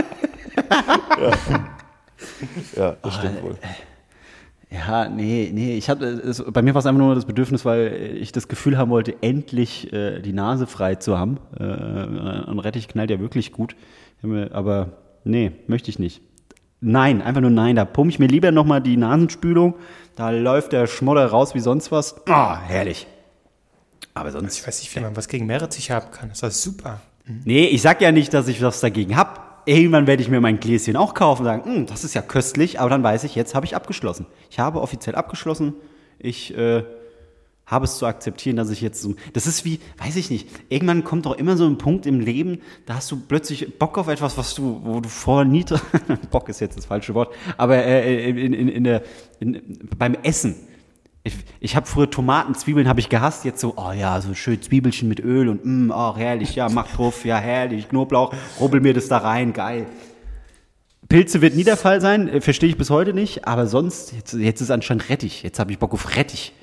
Ja, das stimmt wohl. Ja, nee, nee, ich hatte, es, bei mir war es einfach nur das Bedürfnis, weil ich das Gefühl haben wollte, endlich äh, die Nase frei zu haben. Äh, und Rettich knallt ja wirklich gut. Aber nee, möchte ich nicht. Nein, einfach nur nein. Da pumpe ich mir lieber nochmal die Nasenspülung. Da läuft der Schmodder raus wie sonst was. Ah, herrlich. Aber sonst. Ich weiß nicht, wie man was gegen Meerrettich haben kann. Das ist super. Nee, ich sag ja nicht, dass ich was dagegen hab. Irgendwann werde ich mir mein Gläschen auch kaufen und sagen, "Hm, das ist ja köstlich, aber dann weiß ich, jetzt habe ich abgeschlossen. Ich habe offiziell abgeschlossen. Ich äh, habe es zu akzeptieren, dass ich jetzt so. Das ist wie, weiß ich nicht, irgendwann kommt doch immer so ein Punkt im Leben, da hast du plötzlich Bock auf etwas, was du, wo du vorher nie. Bock ist jetzt das falsche Wort, aber äh, in, in, in der, in, beim Essen. Ich, ich habe früher Tomaten, Zwiebeln habe ich gehasst, jetzt so, oh ja, so schön Zwiebelchen mit Öl und mm, oh herrlich, ja, mach drauf, ja herrlich, Knoblauch, rubbel mir das da rein, geil. Pilze wird nie der Fall sein, äh, verstehe ich bis heute nicht, aber sonst, jetzt, jetzt ist anscheinend Rettich, jetzt habe ich Bock auf Rettich.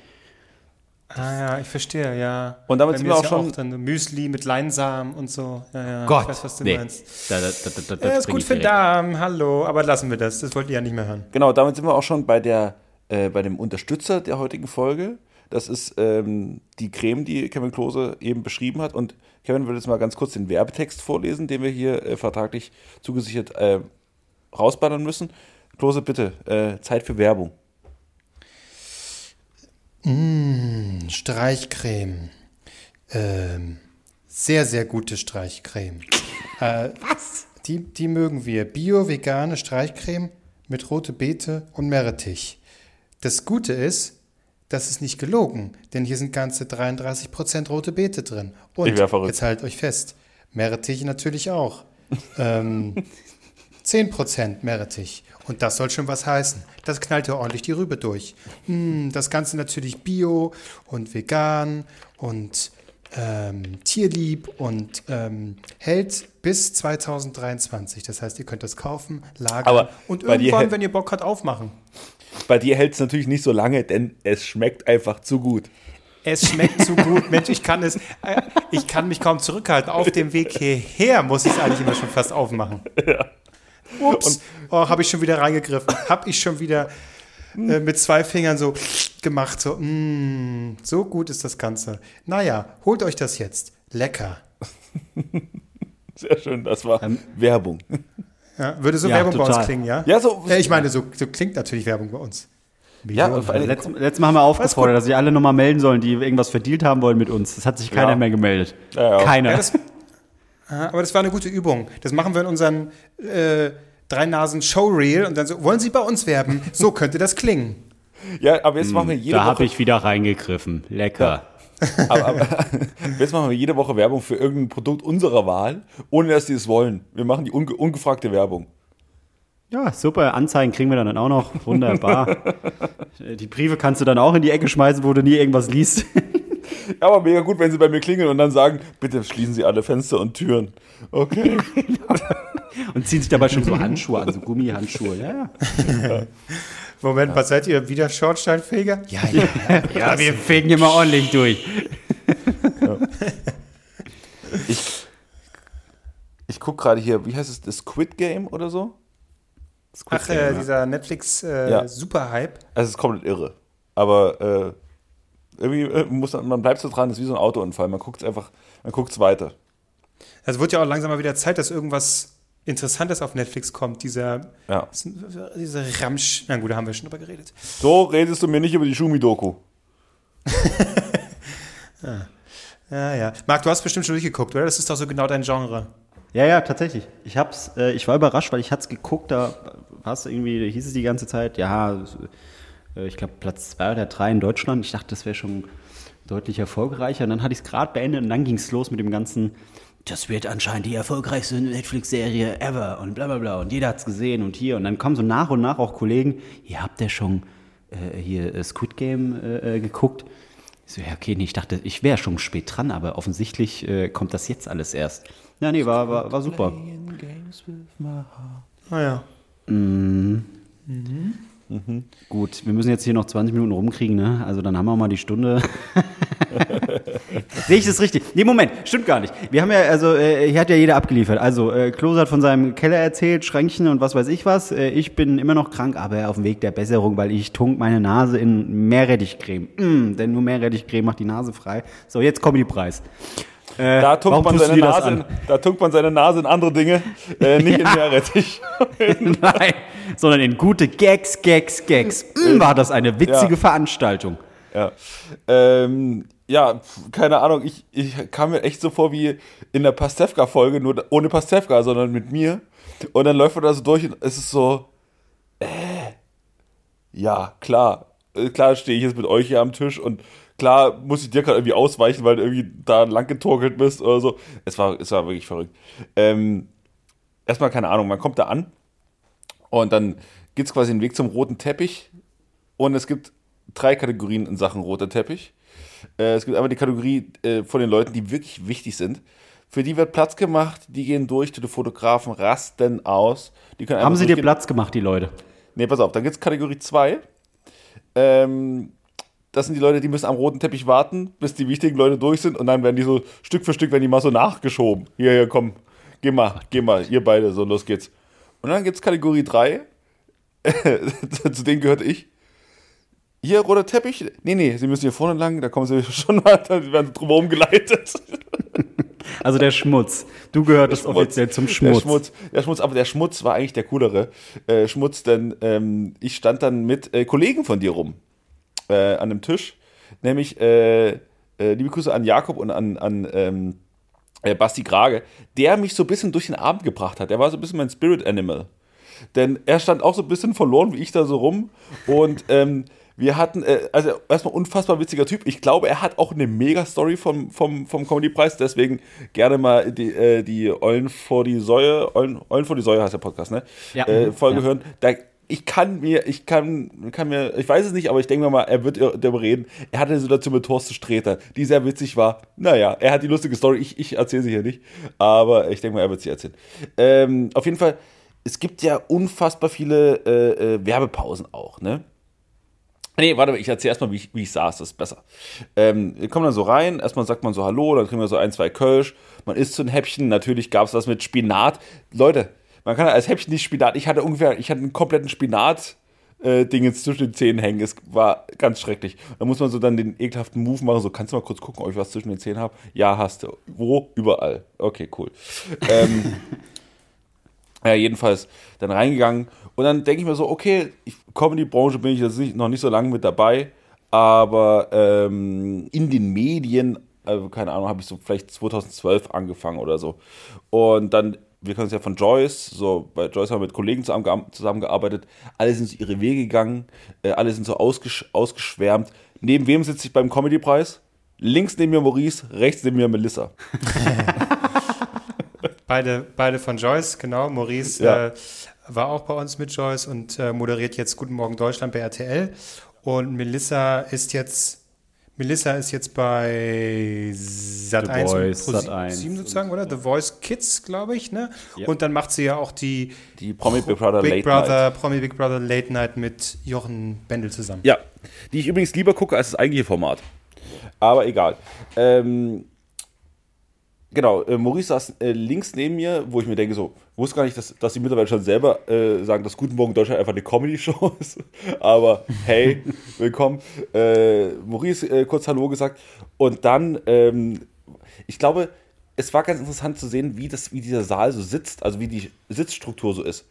Ah ja, ich verstehe, ja. Und damit Bei sind mir wir auch ja schon- dann Müsli mit Leinsamen und so. Ja, ja, Gott, ich weiß, was du nee. meinst. Da, da, da, da, Ja, ist gut für den. Darm, hallo. Aber lassen wir das, das wollt ihr ja nicht mehr hören. Genau, damit sind wir auch schon bei, der, äh, bei dem Unterstützer der heutigen Folge. Das ist ähm, die Creme, die Kevin Klose eben beschrieben hat. Und Kevin würde jetzt mal ganz kurz den Werbetext vorlesen, den wir hier äh, vertraglich zugesichert äh, rausballern müssen. Klose, bitte, äh, Zeit für Werbung. Streichcreme. Ähm, sehr, sehr gute Streichcreme. Äh, Was? Die, die mögen wir. Bio-vegane Streichcreme mit rote Beete und Meerrettich. Das Gute ist, das ist nicht gelogen, denn hier sind ganze 33% rote Beete drin. Und jetzt haltet euch fest, Meerrettich natürlich auch. ähm, 10% Meerrettich. Und das soll schon was heißen. Das knallt ja ordentlich die Rübe durch. Hm, das Ganze natürlich bio und vegan und ähm, tierlieb und ähm, hält bis 2023. Das heißt, ihr könnt das kaufen, lagern Aber und irgendwann, wenn ihr Bock habt, aufmachen. Bei dir hält es natürlich nicht so lange, denn es schmeckt einfach zu gut. Es schmeckt zu gut. Mensch, ich kann es, äh, ich kann mich kaum zurückhalten. Auf dem Weg hierher muss ich es eigentlich immer schon fast aufmachen. Ups, oh, habe ich schon wieder reingegriffen. Habe ich schon wieder äh, mit zwei Fingern so gemacht. So, mm, so gut ist das Ganze. Naja, holt euch das jetzt. Lecker. Sehr schön, das war Ähm, Werbung. Ja, würde so Ja, Werbung bei total. uns klingen, ja? Ja, so- Äh, ich meine, so, so klingt natürlich Werbung bei uns. Ja, vor allem, Letztes, letztes Mal haben wir aufgefordert, dass sich alle nochmal melden sollen, die irgendwas verdient haben wollen mit uns. Das hat sich keiner Ja. mehr gemeldet. Ja, ja. Keiner. Ja, das, Ah, aber das war eine gute Übung. Das machen wir in unseren äh, drei Nasen Showreel und dann so, wollen Sie bei uns werben? So könnte das klingen. ja, aber jetzt machen wir jede da habe ich wieder reingegriffen. Lecker. Aber, aber jetzt machen wir jede Woche Werbung für irgendein Produkt unserer Wahl, ohne dass die es wollen. Wir machen die unge ungefragte Werbung. Ja, super. Anzeigen kriegen wir dann auch noch. Wunderbar. die Briefe kannst du dann auch in die Ecke schmeißen, wo du nie irgendwas liest. Ja, aber mega gut, wenn sie bei mir klingeln und dann sagen, bitte schließen Sie alle Fenster und Türen. Okay. Und ziehen sich dabei schon so Handschuhe an, so Gummihandschuhe. Ja, ja. Moment, was seid ihr? Wieder Schornsteinfeger? Ja, ja. ja wir fegen hier mal ordentlich durch. Ich, ich gucke gerade hier, wie heißt es, das Squid Game oder so? Ach, äh, dieser Netflix äh, Ja. Also es ist komplett irre. Aber äh, irgendwie äh, muss man, man bleibt so dran, das ist wie so ein Autounfall. Man guckt es einfach, man guckt es weiter. Also wird ja auch langsam mal wieder Zeit, dass irgendwas Interessantes auf Netflix kommt, dieser, Ja. dieser Ramsch. Na gut, da haben wir schon drüber geredet. So redest du mir nicht über die Schumi-Doku. Ja, ja. Marc, du hast bestimmt schon durchgeguckt, oder? Das ist doch so genau dein Genre. Ja, ja, tatsächlich. Ich hab's, äh, ich war überrascht, weil ich hat's geguckt, da hast du irgendwie, hieß es die ganze Zeit, ja, äh, ich glaube Platz zwei oder drei in Deutschland. Ich dachte, das wäre schon deutlich erfolgreicher. Und dann hatte ich es gerade beendet und dann ging's los mit dem ganzen, das wird anscheinend die erfolgreichste Netflix-Serie ever und bla bla bla. Und jeder hat's gesehen und hier. Und dann kommen so nach und nach auch Kollegen, ihr habt ja schon äh, hier äh, Squid Game äh, äh, geguckt. Ich so, ja, okay, nee, ich dachte, ich wäre schon spät dran, aber offensichtlich äh, kommt das jetzt alles erst. Ja, nee, war, war, war super. Naja. Gut, wir müssen jetzt hier noch 20 Minuten rumkriegen, ne? Also dann haben wir mal die Stunde. Sehe ich das richtig? Nee, Moment, stimmt gar nicht. Wir haben ja, also äh, hier hat ja jeder abgeliefert. Also äh, Klose hat von seinem Keller erzählt, Schränkchen und was weiß ich was. Äh, ich bin immer noch krank, aber auf dem Weg der Besserung, weil ich tunk meine Nase in Meerrettichcreme. Mm, denn nur Meerrettichcreme macht die Nase frei. So, jetzt Comedy-Preis. Äh, Da tunkt, man seine Nase in, da tunkt man seine Nase in andere Dinge, äh, nicht in Meerrettich. Nein, sondern in gute Gags, Gags, Gags. Mm, war das eine witzige Ja. Veranstaltung. Ja, ähm, ja keine Ahnung, ich, ich kam mir echt so vor wie in der Pastewka-Folge, nur ohne Pastewka, sondern mit mir. Und dann läuft man da so durch und es ist so, äh, ja, klar, äh, klar stehe ich jetzt mit euch hier am Tisch und klar muss ich dir gerade irgendwie ausweichen, weil du irgendwie da lang getorkelt bist oder so. Es war, es war wirklich verrückt. Ähm, erstmal keine Ahnung, man kommt da an und dann gibt es quasi den Weg zum roten Teppich und es gibt drei Kategorien in Sachen roter Teppich. Äh, es gibt einmal die Kategorie äh, von den Leuten, die wirklich wichtig sind. Für die wird Platz gemacht, die gehen durch, die Fotografen rasten aus. Haben sie dir. Platz gemacht, die Leute? Nee, pass auf, dann gibt es Kategorie 2. Ähm, das sind die Leute, die müssen am roten Teppich warten, bis die wichtigen Leute durch sind und dann werden die so Stück für Stück, werden die mal so nachgeschoben. Hier, hier, komm, geh mal, geh mal, ihr beide, so los geht's. Und dann gibt es Kategorie 3, zu denen gehörte ich. Hier, roter Teppich? Nee, nee, sie müssen hier vorne lang, da kommen sie schon mal, da werden sie drumherum geleitet. Also der Schmutz. Du gehörtest offiziell zum Schmutz. Der Schmutz, der Schmutz, aber der Schmutz war eigentlich der coolere äh, Schmutz, denn ähm, ich stand dann mit äh, Kollegen von dir rum äh, an dem Tisch, nämlich äh, äh, liebe Grüße an Jakob und an, an ähm, äh, Basti Grage, der mich so ein bisschen durch den Abend gebracht hat. Der war so ein bisschen mein Spirit Animal. Denn er stand auch so ein bisschen verloren wie ich da so rum. Und ähm, wir hatten, äh, also erstmal unfassbar witziger Typ. Ich glaube, er hat auch eine Mega-Story vom, vom, vom Comedy-Preis. Deswegen gerne mal die, äh, die Eulen vor die Säue, Eulen, Eulen vor die Säue heißt der Podcast, ne? Ja. Äh, Folge Ja. hören. Da, ich kann mir, ich kann, kann mir, ich weiß es nicht, aber ich denke mir mal, er wird darüber reden. Er hatte eine Situation mit Thorsten Sträter, die sehr witzig war. Naja, er hat die lustige Story, ich, ich erzähle sie hier nicht, aber ich denke mal, er wird sie erzählen. Ähm, auf jeden Fall, es gibt ja unfassbar viele äh, äh, Werbepausen auch, ne? Nee, warte, ich erzähle erstmal, wie ich, wie ich saß, das ist besser. Ähm, wir kommen dann so rein, erstmal sagt man so Hallo, dann kriegen wir so ein, zwei Kölsch, man isst so ein Häppchen, natürlich gab es was mit Spinat. Leute, man kann als Häppchen nicht Spinat, ich hatte ungefähr, ich hatte einen kompletten Spinat, äh, Ding jetzt zwischen den Zähnen hängen. Es war ganz schrecklich. Da muss man so dann den ekelhaften Move machen. So, kannst du mal kurz gucken, ob ich was zwischen den Zähnen habe? Ja, hast du. Wo? Überall. Okay, cool. ähm, ja, jedenfalls dann reingegangen. Und dann denke ich mir so, okay, ich, Comedy-Branche bin ich jetzt nicht, noch nicht so lange mit dabei, aber ähm, in den Medien, also keine Ahnung, habe ich so vielleicht 2012 angefangen oder so. Und dann, wir kennen es ja von Joyce, so bei Joyce haben wir mit Kollegen zusammengea- zusammengearbeitet, alle sind so ihre Wege gegangen, äh, alle sind so ausgesch ausgeschwärmt. Neben wem sitze ich beim Comedy-Preis? Links neben mir Maurice, rechts neben mir Melissa. Beide, beide von Joyce, genau. Maurice Ja. äh, war auch bei uns mit Joyce und äh, moderiert jetzt Guten Morgen Deutschland bei RTL. Und Melissa ist jetzt, Melissa ist jetzt bei Sat1 Voice, und Pro Sat.1 7 sozusagen, oder? The Voice Kids, glaube ich, ne? Ja. Und dann macht sie ja auch die Die Promi Big Brother Big Late Brother, Night. Promi Big Brother Late Night mit Jochen Bendel zusammen. Ja, die ich übrigens lieber gucke als das eigentliche Format. Aber egal. Ähm, genau, äh, Maurice saß äh, links neben mir, wo ich mir denke, so, wusste gar nicht, dass, dass sie mittlerweile schon selber äh, sagen, dass Guten Morgen Deutschland einfach eine Comedy-Show ist. Aber hey, willkommen. Äh, Maurice äh, kurz Hallo gesagt. Und dann, ähm, ich glaube, es war ganz interessant zu sehen, wie, das, wie dieser Saal so sitzt, also wie die Sitzstruktur so ist.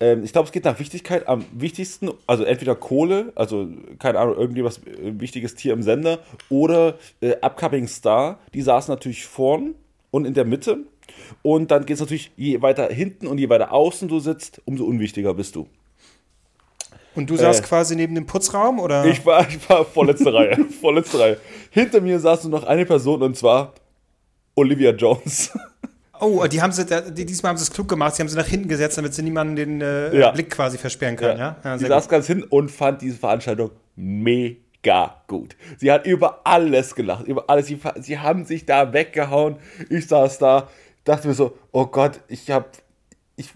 Ähm, ich glaube, es geht nach Wichtigkeit am wichtigsten, also entweder Kohle, also keine Ahnung, irgendwie was äh, wichtiges Tier im Sender, oder äh, Upcoming Star, die saßen natürlich vorn und in der Mitte. Und dann geht es natürlich, je weiter hinten und je weiter außen du sitzt, umso unwichtiger bist du. Und du saßt Äh, quasi neben dem Putzraum oder? Ich war, ich war vorletzte Reihe. Vorletzte Reihe. Hinter mir saß nur noch eine Person und zwar Olivia Jones. oh, die haben sie, die, diesmal haben sie es klug gemacht. Sie haben sie nach hinten gesetzt, damit sie niemanden den äh, Ja. Blick quasi versperren können. Ja, ja, die sehr saß gut. ganz hin und fand diese Veranstaltung mega gut. Sie hat über alles gelacht, über alles. Sie, sie haben sich da weggehauen. Ich saß da, dachte mir so, oh Gott, ich habe ich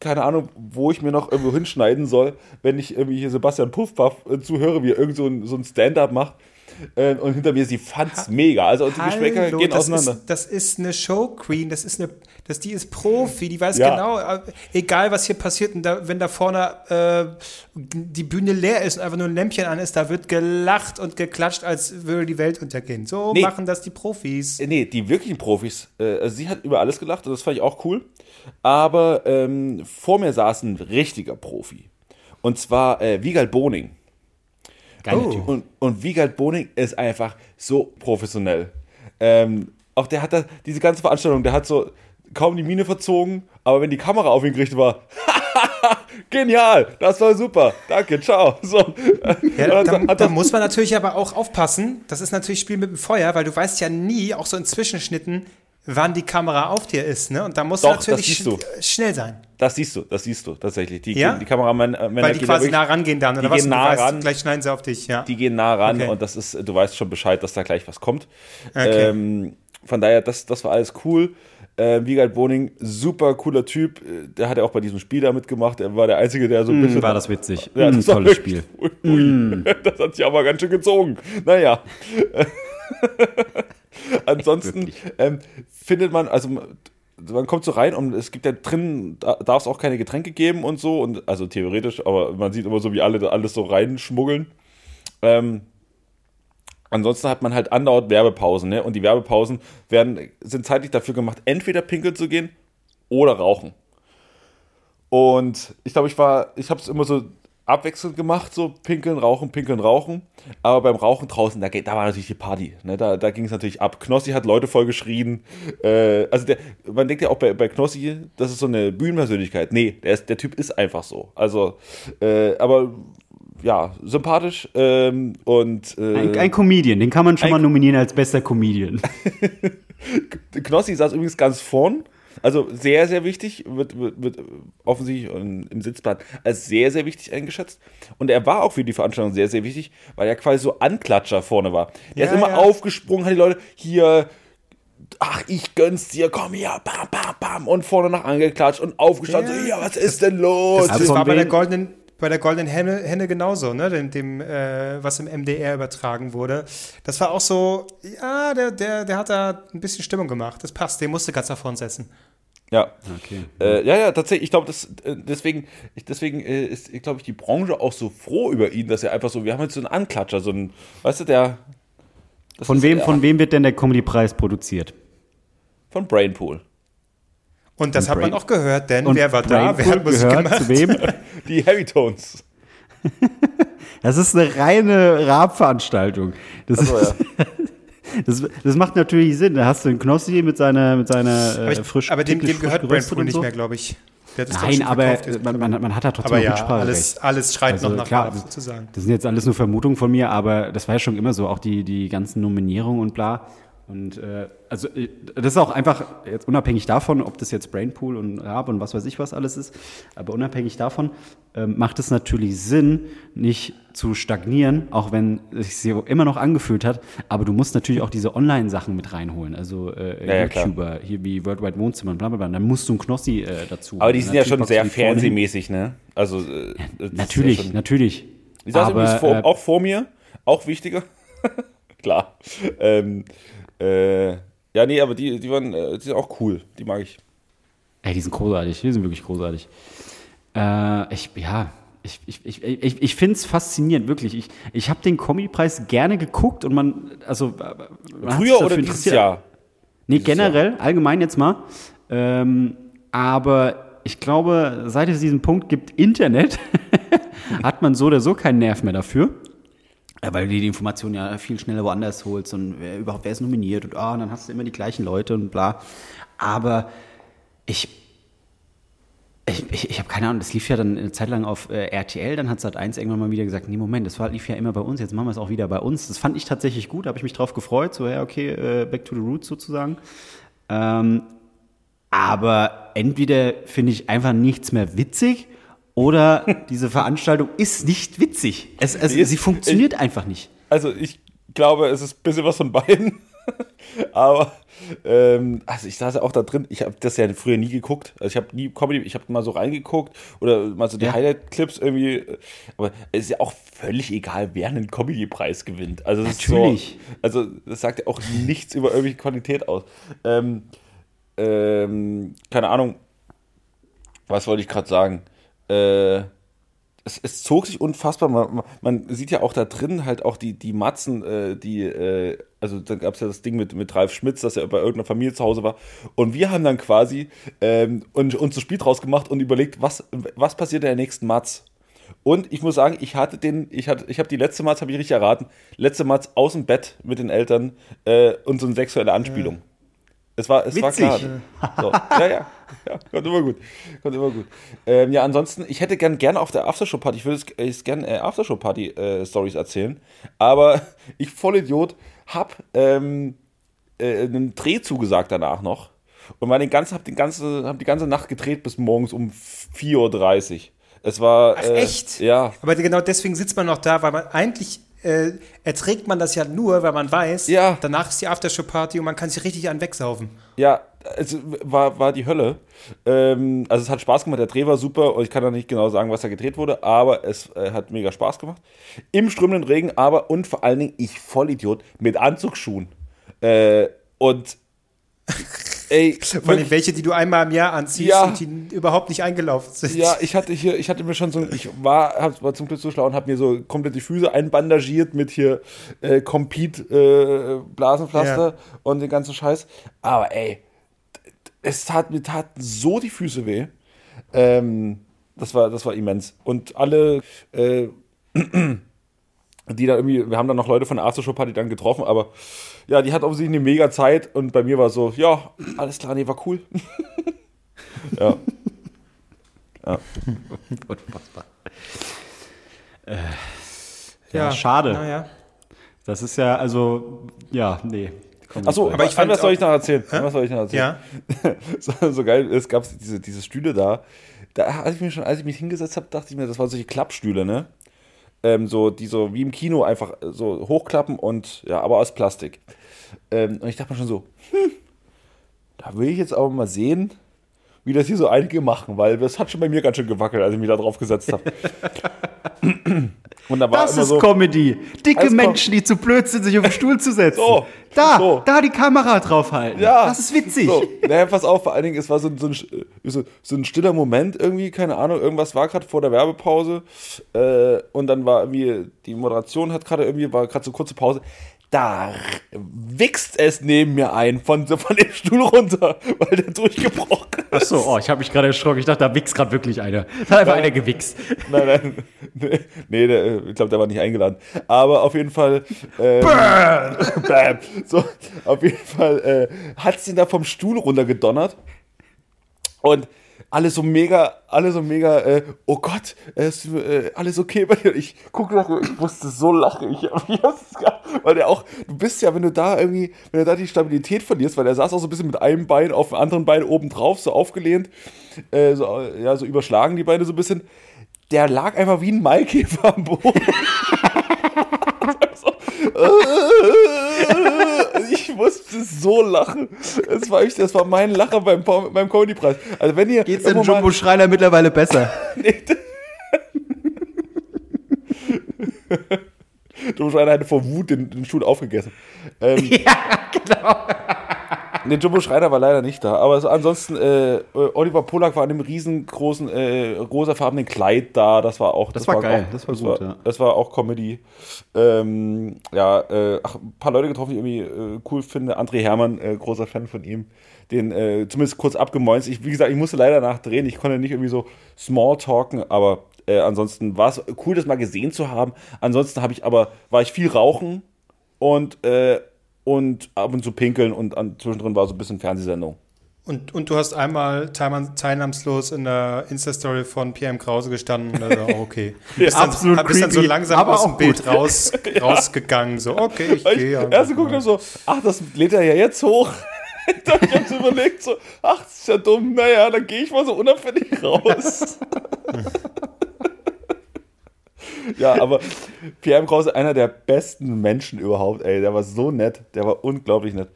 keine Ahnung, wo ich mir noch irgendwo hinschneiden soll, wenn ich irgendwie hier Sebastian Puffpaff äh, zuhöre, wie er irgend so ein, so ein Stand-up macht. Äh, und hinter mir, sie fand's mega. Also die Geschmäcker Hallo, gehen das auseinander. Ist, das ist eine Show Queen, das ist eine, das, die ist Profi, die weiß Ja. genau, äh, egal was hier passiert, und da, wenn da vorne äh, die Bühne leer ist und einfach nur ein Lämpchen an ist, da wird gelacht und geklatscht, als würde die Welt untergehen. So Nee. machen das die Profis. Äh, Nee, die wirklichen Profis. Also sie hat über alles gelacht und das fand ich auch cool. Aber ähm, vor mir saß ein richtiger Profi. Und zwar äh, Wiegald Boning. Geiler Oh. Typ. Und, und Wiegald Boning ist einfach so professionell. Ähm, auch der hat da diese ganze Veranstaltung, der hat so kaum die Miene verzogen, aber wenn die Kamera auf ihn gerichtet war, genial, das war super, danke, ciao. So. Ja, Und da, da muss man natürlich aber auch aufpassen. Das ist natürlich Spiel mit dem Feuer, weil du weißt ja nie, auch so in Zwischenschnitten, wann die Kamera auf dir ist. Ne? Und da musst Doch, du natürlich das siehst du. sch schnell sein. das siehst du, das siehst du tatsächlich. Die, Ja? die Kameramänner, äh, Weil die quasi nah rangehen dann, oder die was? gehen nah weißt, ran. Gleich schneiden sie auf dich, ja. die gehen nah ran Okay. und das ist, du weißt schon Bescheid, dass da gleich was kommt. Okay. Ähm, von daher, das, das war alles cool. Äh, Wiegald Boning, super cooler Typ. Äh, Der hat ja auch bei diesem Spiel da mitgemacht. Er war der Einzige, der so ein bisschen. War das witzig. Ja, Mm, das war tolles Spiel. Ui, ui. Das hat sich aber ganz schön gezogen. Naja. Ansonsten ähm, findet man, also man kommt so rein und es gibt ja drin, da darf es auch keine Getränke geben und so. Und also theoretisch, aber man sieht immer so, wie alle da alles so reinschmuggeln. Ähm, ansonsten hat man halt andauernd Werbepausen, ne? Und die Werbepausen werden, sind zeitlich dafür gemacht, entweder pinkeln zu gehen oder rauchen. Und ich glaube, ich war, ich habe es immer so abwechselnd gemacht, so pinkeln, rauchen, pinkeln, rauchen. Aber beim Rauchen draußen, da, geht- da war natürlich die Party. Ne? Da, da ging es natürlich ab. Knossi hat Leute voll geschrien. Äh, also der, man denkt ja auch bei, bei Knossi, das ist so eine Bühnenpersönlichkeit. Nee, der, ist, der Typ ist einfach so. Also, äh, aber ja, sympathisch ähm, und äh, Ein, ein Comedian, den kann man schon mal nominieren als bester Comedian. Knossi saß übrigens ganz vorn. Also sehr, sehr wichtig, wird, wird, wird offensichtlich im Sitzplan als sehr, sehr wichtig eingeschätzt. Und er war auch für die Veranstaltung sehr, sehr wichtig, weil er quasi so Anklatscher vorne war. Der Ja, ist immer ja. aufgesprungen, hat die Leute hier, ach, ich gönn's dir, komm hier, bam, bam, bam, und vorne nach angeklatscht und aufgestanden, Ja. so, ja, was ist denn los? Das, Also das von war bei der goldenen, bei der goldenen Henne, Henne genauso, ne? Dem, dem äh, was im MDR übertragen wurde. Das war auch so, ja, der, der, der hat da ein bisschen Stimmung gemacht. Das passt, den musste ganz da vorne setzen. Ja. Okay. Äh, ja, ja, tatsächlich. Ich glaube, das, äh, deswegen, ich, deswegen äh, ist, glaube ich, die Branche auch so froh über ihn, dass er einfach so, wir haben jetzt so einen Anklatscher, so einen, weißt du, der. Von wem, ja, von wem wird denn der Comedy-Preis produziert? Von Brainpool. Und das Und hat man Brain- auch gehört, denn Und wer war da? Wer hat Musik gehört gemacht? zu wem? Die Heavy Tones. Das ist eine reine Rap-Veranstaltung. Das, Achso, ist- das, das macht natürlich Sinn. Da hast du einen Knossi mit seiner, mit seiner Aber, äh, ich, frisch aber dem, dem gehört Brainpool und nicht so. mehr, glaube ich. Nein, aber verkauft, man, man, man hat da trotzdem Aber ja, alles, alles schreit Also noch nach klar, Rap, das- sozusagen. Das sind jetzt alles nur Vermutungen von mir, aber das war ja schon immer so, auch die, die ganzen Nominierungen und bla. Und äh, also äh, das ist auch einfach, jetzt unabhängig davon, ob das jetzt Brainpool und Rab und was weiß ich was alles ist, aber unabhängig davon ähm, macht es natürlich Sinn, nicht zu stagnieren, auch wenn es sich so immer noch angefühlt hat, aber du musst natürlich auch diese Online-Sachen mit reinholen, also äh, Ja, ja. YouTuber, hier wie Worldwide Wohnzimmer und bla bla bla, dann musst du einen Knossi äh, dazu. Aber die sind ja schon sehr fernsehmäßig, ne? Also, äh, ist Natürlich, Ja schon, natürlich. die saß Aber, übrigens vor, äh, auch vor mir, auch wichtiger. Klar. Ähm, äh, ja, nee, aber die, die waren äh, die sind auch cool. Die mag ich. Ey, die sind großartig, die sind wirklich großartig. Äh, ich, ja, ich, ich, ich, ich, ich finde es faszinierend, wirklich. Ich, ich habe den Comedy-Preis gerne geguckt und man, also. äh, Man Früher oder dieses. Jahr? Nee, Dieses generell, allgemein jetzt mal. Ähm, aber ich glaube, seit es diesen Punkt gibt, Internet, hat man so oder so keinen Nerv mehr dafür. Ja, weil du die Informationen ja viel schneller woanders holst und wer überhaupt, wer ist nominiert und ah, und dann hast du immer die gleichen Leute und bla. Aber ich, ich, ich, ich habe keine Ahnung, das lief ja dann eine Zeit lang auf äh, RTL, dann hat Sat1 irgendwann mal wieder gesagt, nee, Moment, das war, lief ja immer bei uns, jetzt machen wir es auch wieder bei uns. Das fand ich tatsächlich gut, habe ich mich drauf gefreut, so, ja, okay, äh, back to the roots sozusagen. Ähm, aber entweder finde ich einfach nichts mehr witzig oder diese Veranstaltung ist nicht witzig. Es, es, Die ist- sie funktioniert einfach nicht. Also ich glaube, es ist ein bisschen was von beiden. Aber ähm, also ich saß ja auch da drin. Ich habe das ja früher nie geguckt. Also ich habe nie Comedy, ich habe mal so reingeguckt oder mal so die Ja. Highlight-Clips irgendwie. Aber es ist ja auch völlig egal, wer einen Comedy-Preis gewinnt. Also das Natürlich. Ist so, also das sagt ja auch nichts über irgendwelche Qualität aus. Ähm, ähm, keine Ahnung. Was wollte ich gerade sagen? Äh, es, es zog sich unfassbar. Man, man- sieht ja auch da drin halt auch die, die Matzen, äh, die, äh, also da gab es ja das Ding mit, mit Ralf Schmitz, dass er bei irgendeiner Familie zu Hause war. Und wir haben dann quasi ähm, uns, uns das Spiel draus gemacht und überlegt, was, was passiert in der nächsten Matz. Und ich muss sagen, ich hatte den, ich hatte, ich habe die letzte Matz, habe ich richtig erraten, letzte Matz aus dem Bett mit den Eltern äh, und so eine sexuelle Anspielung. Es war, es war klar. So, ja, ja, ja, kommt immer gut. Kommt immer gut. Ähm, ja, ansonsten, ich hätte gern gerne auf der Aftershow-Party, ich würde es gerne äh, Aftershow-Party-Stories erzählen, aber ich, Vollidiot, hab ähm, äh, einen Dreh zugesagt danach noch und war den ganzen, hab, den ganze, hab die ganze Nacht gedreht bis morgens um 4.30 Uhr. Es war. Ach, äh, echt? Ja. Aber genau deswegen sitzt man noch da, weil man eigentlich äh, erträgt man das ja nur, weil man weiß, Ja. danach ist die Aftershow-Party und man kann sich richtig an wegsaufen. Ja, es war, war die Hölle. Ähm, also es hat Spaß gemacht, der Dreh war super und ich kann da nicht genau sagen, was da gedreht wurde, aber es äh, hat mega Spaß gemacht. Im strömenden Regen, aber und vor allen Dingen ich Vollidiot mit Anzugsschuhen. Äh, und ey, Vor allem wirklich, welche, die du einmal im Jahr anziehst Ja. und die überhaupt nicht eingelaufen sind. ja, ich hatte hier, ich hatte mir schon so, ich war, hab, war zum Glück so schlau und habe mir so komplett die Füße einbandagiert mit hier äh, Compete äh, Blasenpflaster Ja. und den ganzen Scheiß. Aber ey, es tat mir taten so die Füße weh. Ähm, das war, das war immens. Und alle, äh, die da irgendwie, wir haben dann noch Leute von der Aftershow Party dann getroffen, aber ja, die hat offensichtlich eine mega Zeit und bei mir war so, ja, alles klar, nee, war cool. ja. Unfassbar. Ja, schade. Naja. Das ist ja, also, ja, nee. Achso, aber ich fand was soll ich noch erzählen? Was soll ich noch erzählen? Ja. so, so geil, es gab diese, diese Stühle da. Da hatte ich mir schon, als ich mich hingesetzt habe, dachte ich mir, das waren solche Klappstühle, ne? Ähm, so, die so wie im Kino einfach äh, so hochklappen und ja, aber aus Plastik. Ähm, und ich dachte mir schon so, hm, da will ich jetzt aber mal sehen, wie das hier so einige machen, weil das hat schon bei mir ganz schön gewackelt, als ich mich da drauf gesetzt habe. da Das ist so, Comedy. Dicke Menschen, die zu blöd sind, sich auf den Stuhl zu setzen. So, Da, so. da die Kamera draufhalten. Ja. Das ist witzig. So, naja, pass auf, vor allen Dingen, es war so, ein- so ein stiller Moment irgendwie, keine Ahnung, irgendwas war gerade vor der Werbepause äh, und dann war irgendwie, die Moderation hat gerade irgendwie, war gerade so kurze Pause. Da wichst es neben mir ein, von, so von dem Stuhl runter, weil der durchgebrochen ist. Achso, oh, ich habe mich gerade erschrocken. Ich dachte, da wichst gerade wirklich einer. Da hat einfach einer gewichst. Nein, nein, nee, nee der, ich glaube, der war nicht eingeladen. Aber auf jeden Fall. Ähm, Bam! So, auf jeden Fall äh, hat es ihn da vom Stuhl runtergedonnert. Und alle so mega, alle so mega, äh, oh Gott, äh, ist, äh, alles okay bei dir. Ich gucke nach, ich musste so lachen. Ich, weil der auch, du bist ja, wenn du da irgendwie, wenn du da die Stabilität verlierst, weil er saß auch so ein bisschen mit einem Bein auf dem anderen Bein oben drauf, so aufgelehnt, äh, so, äh, ja, so überschlagen die Beine so ein bisschen. Der lag einfach wie ein Maikäfer am Boden. so, äh, ich musste so lachen. Das war, echt, das war mein Lacher beim, beim Comedy-Preis. Also wenn ihr Geht's dem mal- Jumbo Schreiner mittlerweile besser? Du Schreiner hätte vor Wut den, den Stuhl aufgegessen. Ähm, ja, genau. Nee, Jumbo Schreiner war leider nicht da. Aber so, ansonsten, äh, Oliver Polak war in einem riesengroßen, äh, rosafarbenen Kleid da. Das war auch. Das war geil, das war das gut, War, ja. Das war auch Comedy. Ähm, ja, äh, ach, ein paar Leute getroffen, die ich irgendwie äh, cool finde. André Hermann, äh, großer Fan von ihm. Den äh, zumindest kurz abgemäunzt. Ich, wie gesagt, ich musste leider nachdrehen. Ich konnte nicht irgendwie so small talken, aber äh, ansonsten war es cool, das mal gesehen zu haben. Ansonsten habe ich aber, war ich viel rauchen und, äh, und ab und zu pinkeln und an, zwischendrin war so ein bisschen Fernsehsendung. Und, und du hast einmal teilnahms- teilnahmslos in der Insta-Story von PM Krause gestanden. Also auch okay. Bist dann, absolut bist dann so langsam aber aus dem Bild raus, rausgegangen. So, okay, ich gehe. ich ja. erst geguckt habe so, ach, das lädt er ja jetzt hoch. dann ich hab's überlegt, so, ach, das ist ja dumm, naja, dann gehe ich mal so unauffällig raus. ja, aber Pierre M. Krause, einer der besten Menschen überhaupt, ey, der war so nett, der war unglaublich nett.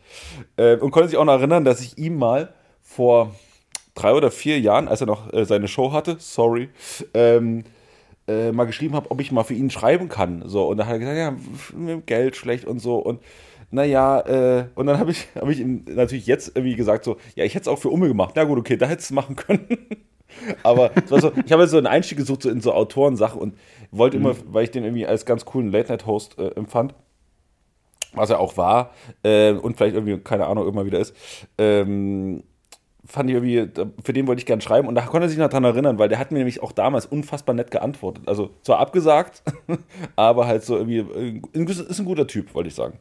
Äh, und konnte sich auch noch erinnern, dass ich ihm mal vor drei oder vier Jahren, als er noch äh, seine Show hatte, sorry, ähm, äh, mal geschrieben habe, ob ich mal für ihn schreiben kann. So, und da hat er gesagt, ja, mit Geld schlecht und so. Und naja, äh, und dann habe ich, hab ich ihm natürlich jetzt irgendwie gesagt, so, ja, ich hätte es auch für Umme gemacht. Na gut, okay, da hättest du es machen können. Aber so, ich habe jetzt so einen Einstieg gesucht so in so Autorensachen und wollte immer, weil ich den irgendwie als ganz coolen Late-Night-Host äh, empfand, was er auch war, äh, und vielleicht irgendwie, keine Ahnung, immer wieder ist, ähm, fand ich irgendwie, für den wollte ich gern schreiben und da konnte er sich noch dran erinnern, weil der hat mir nämlich auch damals unfassbar nett geantwortet. Also zwar abgesagt, aber halt so irgendwie, äh, ist ein guter Typ, wollte ich sagen.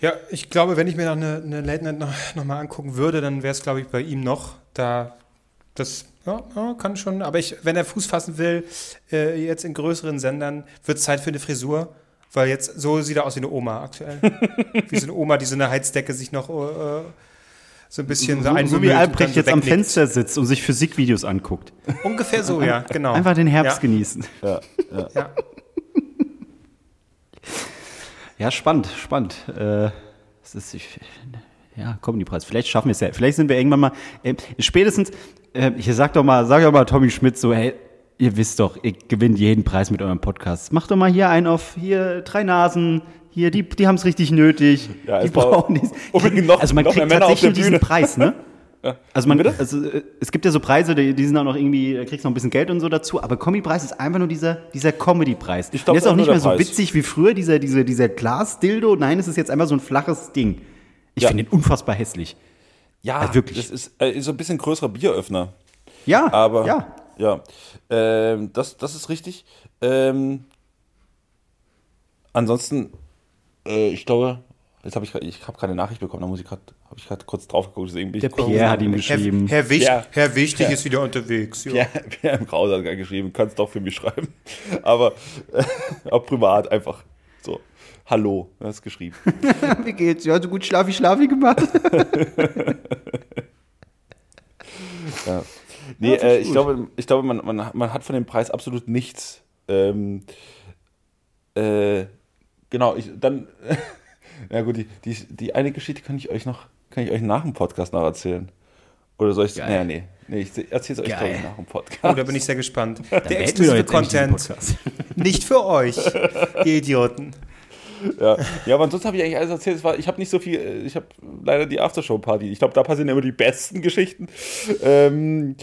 Ja, ich glaube, wenn ich mir noch eine, eine Late Night noch, noch mal angucken würde, dann wäre es, glaube ich, bei ihm noch. Da, das, ja, ja, kann schon. Aber ich, wenn er Fuß fassen will, äh, jetzt in größeren Sendern, wird es Zeit für eine Frisur. Weil jetzt, so sieht er aus wie eine Oma aktuell. wie so eine Oma, die so eine Heizdecke sich noch äh, so ein bisschen So, so einmümmelt wie Albrecht so jetzt am wegnickt. Fenster sitzt und sich Physikvideos anguckt. Ungefähr so, ja, genau. Einfach den Herbst ja. genießen. Ja, ja. Ja. Ja, spannend, spannend. Äh, es ist, ich, ja, Comedy-Preis. Vielleicht schaffen wir es ja. Vielleicht sind wir irgendwann mal, äh, spätestens, äh, ich sag doch mal, sag doch mal Tommy Schmidt so, hey, ihr wisst doch, ihr gewinnt jeden Preis mit eurem Podcast. Macht doch mal hier einen auf, hier, drei Nasen, hier, die, die haben es richtig nötig. Ja, die brauchen dies. noch- also man noch kriegt tatsächlich diesen. Preis, ne? Also man, also äh, es gibt ja so Preise, die, die sind auch noch irgendwie, da kriegst du noch ein bisschen Geld und so dazu, aber Comedy-Preis ist einfach nur dieser, dieser Comedy-Preis. Der ist auch nicht mehr so Preis. witzig wie früher, dieser, dieser, dieser Glas-Dildo. Nein, es ist jetzt einfach so ein flaches Ding. Ich Ja. finde den unfassbar hässlich. Ja, Ja, wirklich. Das ist äh, so ein bisschen größerer Bieröffner. Ja, Aber ja. ja, ähm, das, das ist richtig. Ähm, ansonsten, äh, ich glaube, jetzt habe ich, ich habe keine Nachricht bekommen, da muss ich gerade, habe ich gerade kurz drauf geguckt, deswegen bin Der Pierre hat ihm Herr, geschrieben. Herr, Wicht, Ja. Herr Wichtig ist wieder unterwegs. Ja. Pierre, Pierre im Krause hat gerade geschrieben, kannst doch für mich schreiben. Aber äh, auch privat einfach so. Hallo, hat geschrieben. Wie geht's? Ja, so gut schlafi, schlafi gemacht. Ja. Nee, äh, ich glaube, ich glaube man, man, man hat von dem Preis absolut nichts. Ähm, äh, genau, ich, dann, ja gut, die, die, die eine Geschichte kann ich euch noch, kann ich euch nach dem Podcast noch erzählen. Oder soll ich, Geil. nee, nee, ich erzähle es euch Geil. glaube ich, nach dem Podcast. Oh, da bin ich sehr gespannt. Der wir doch exklusive Content. Nicht für euch, ihr Idioten. Ja, ja aber ansonsten habe ich eigentlich alles erzählt. Es war, ich habe nicht so viel, äh, ich habe leider die Aftershow-Party. Ich glaube, da passieren immer die besten Geschichten. Ähm,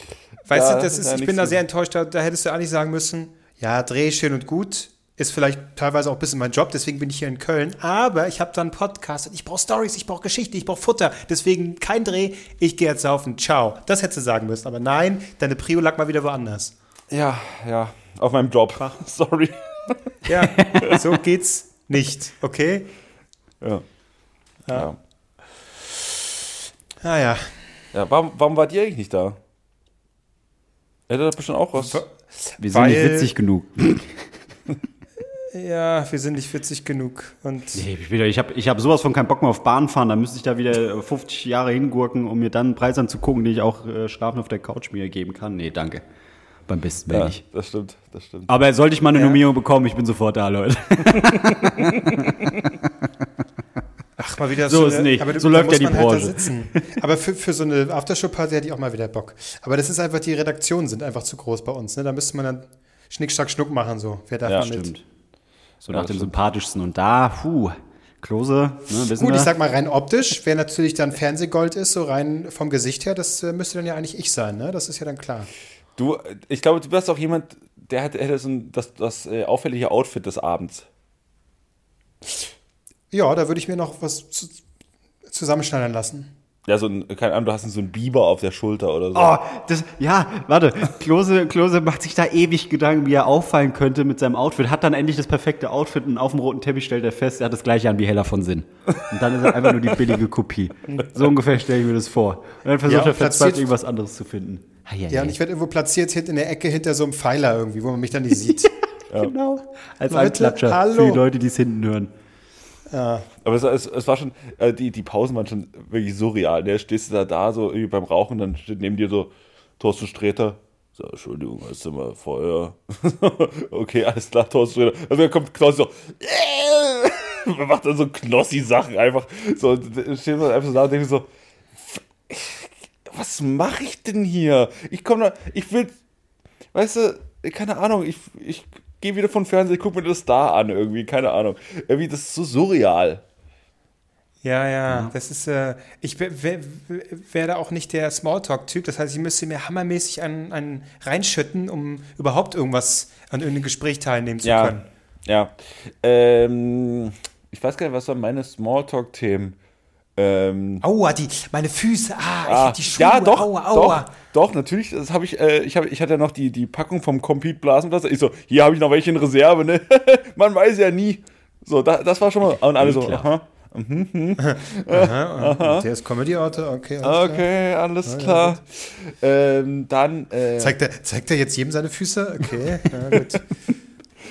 Weißt Ja, du, das ist, ja, ich bin da sehr enttäuscht. Da, da hättest du eigentlich sagen müssen, ja, Dreh schön und gut. Ist vielleicht teilweise auch ein bisschen mein Job, deswegen bin ich hier in Köln. Aber ich habe da einen Podcast und ich brauche Stories, ich brauche Geschichte, ich brauche Futter. Deswegen kein Dreh, ich gehe jetzt saufen. Ciao. Das hättest du sagen müssen. Aber nein, deine Prio lag mal wieder woanders. ja, ja, auf meinem Job. Sorry. Ja, so geht's nicht, okay? Ja. Ja. Ah ja. ja warum, warum wart ihr eigentlich nicht da? Hätte das bestimmt auch was. Wir sind Weil- nicht witzig genug. Ja, wir sind nicht witzig genug. Und Nee, ich, ich habe ich hab sowas von keinen Bock mehr auf Bahn fahren. Da müsste ich da wieder 50 Jahre hingurken, um mir dann einen Preis anzugucken, den ich auch äh, schlafen auf der Couch mir geben kann. Nee, danke. Beim besten Ja, nicht. das stimmt, das stimmt. Aber sollte ich mal eine Ja. Nominierung bekommen, ich bin sofort da, Leute. Ach, mal wieder So eine- ist nicht. Aber du- So läuft ja die halt Branche. sitzen. Aber für, für so eine Aftershow-Party hätte ich auch mal wieder Bock. Aber das ist einfach, die Redaktionen sind einfach zu groß bei uns. Ne? Da müsste man dann Schnick, Schnack, Schnuck machen. So. Wer darf Ja, mit? Stimmt. So Ja, nach dem stimmt. sympathischsten. Und da, puh, Klose, ne, wissen Gut, wir. ich sag mal rein optisch, wer natürlich dann Fernsehgold ist, so rein vom Gesicht her, das äh, müsste dann ja eigentlich ich sein, ne? Das ist ja dann klar. Du, ich glaube, du bist auch jemand, der hat, hätte so ein, das, das äh, auffällige Outfit des Abends. Ja, da würde ich mir noch was zu, zusammenschneidern lassen. Ja, so ein, keine Ahnung, du hast so einen Biber auf der Schulter oder so. Oh, das, ja, warte. Klose, Klose macht sich da ewig Gedanken, wie er auffallen könnte mit seinem Outfit. Hat dann endlich das perfekte Outfit und auf dem roten Teppich stellt er fest, er hat das gleiche an wie Heller von Sinn. Und dann ist er einfach nur die billige Kopie. So ungefähr stelle ich mir das vor. Und dann versucht Ja, er verzweifelt irgendwas anderes zu finden. Ah, ja, Ja, und ich werde irgendwo platziert hinten in der Ecke hinter so einem Pfeiler irgendwie, wo man mich dann nicht sieht. genau. Als Leute, Einklatscher hallo. für die Leute, die es hinten hören. Aber es, es, es war schon, äh, die, die Pausen waren schon wirklich surreal. Der stehst du da, da so beim Rauchen, dann steht neben dir so Thorsten Sträter. So, Entschuldigung, hast du mal Feuer? okay, alles klar, Thorsten Sträter. Also dann kommt Knossi so, man macht dann so Knossi-Sachen einfach. So, steht man einfach so da und denkt so, was mache ich denn hier? Ich komme da, ich will, weißt du, keine Ahnung, ich, ich gehe wieder von Fernsehen, gucke mir das da an irgendwie, keine Ahnung. Irgendwie, das ist so surreal. Ja, ja, das ist, äh, ich wäre wär, wär da auch nicht der Smalltalk-Typ. Das heißt, ich müsste mir hammermäßig einen reinschütten, um überhaupt irgendwas an irgendeinem Gespräch teilnehmen zu Ja, können. ja. Ähm, ich weiß gar nicht, was waren meine Smalltalk-Themen? Ähm, Aua, die, meine Füße, ah, ich ah, hab die Schuhe, ja, doch, aua, aua. doch, doch, natürlich. Das habe ich, äh, ich, hab, ich hatte ja noch die, die Packung vom Compete Blasenplatz. Ich so, hier habe ich noch welche in Reserve, ne? Man weiß ja nie. So, da, das war schon mal. Und alle so, Klar. aha. Der ist Comedy-Autor, okay. alles klar. Okay, alles klar. Ähm, dann, äh, Zeigt er, zeigt er jetzt jedem seine Füße? Okay, ja, gut.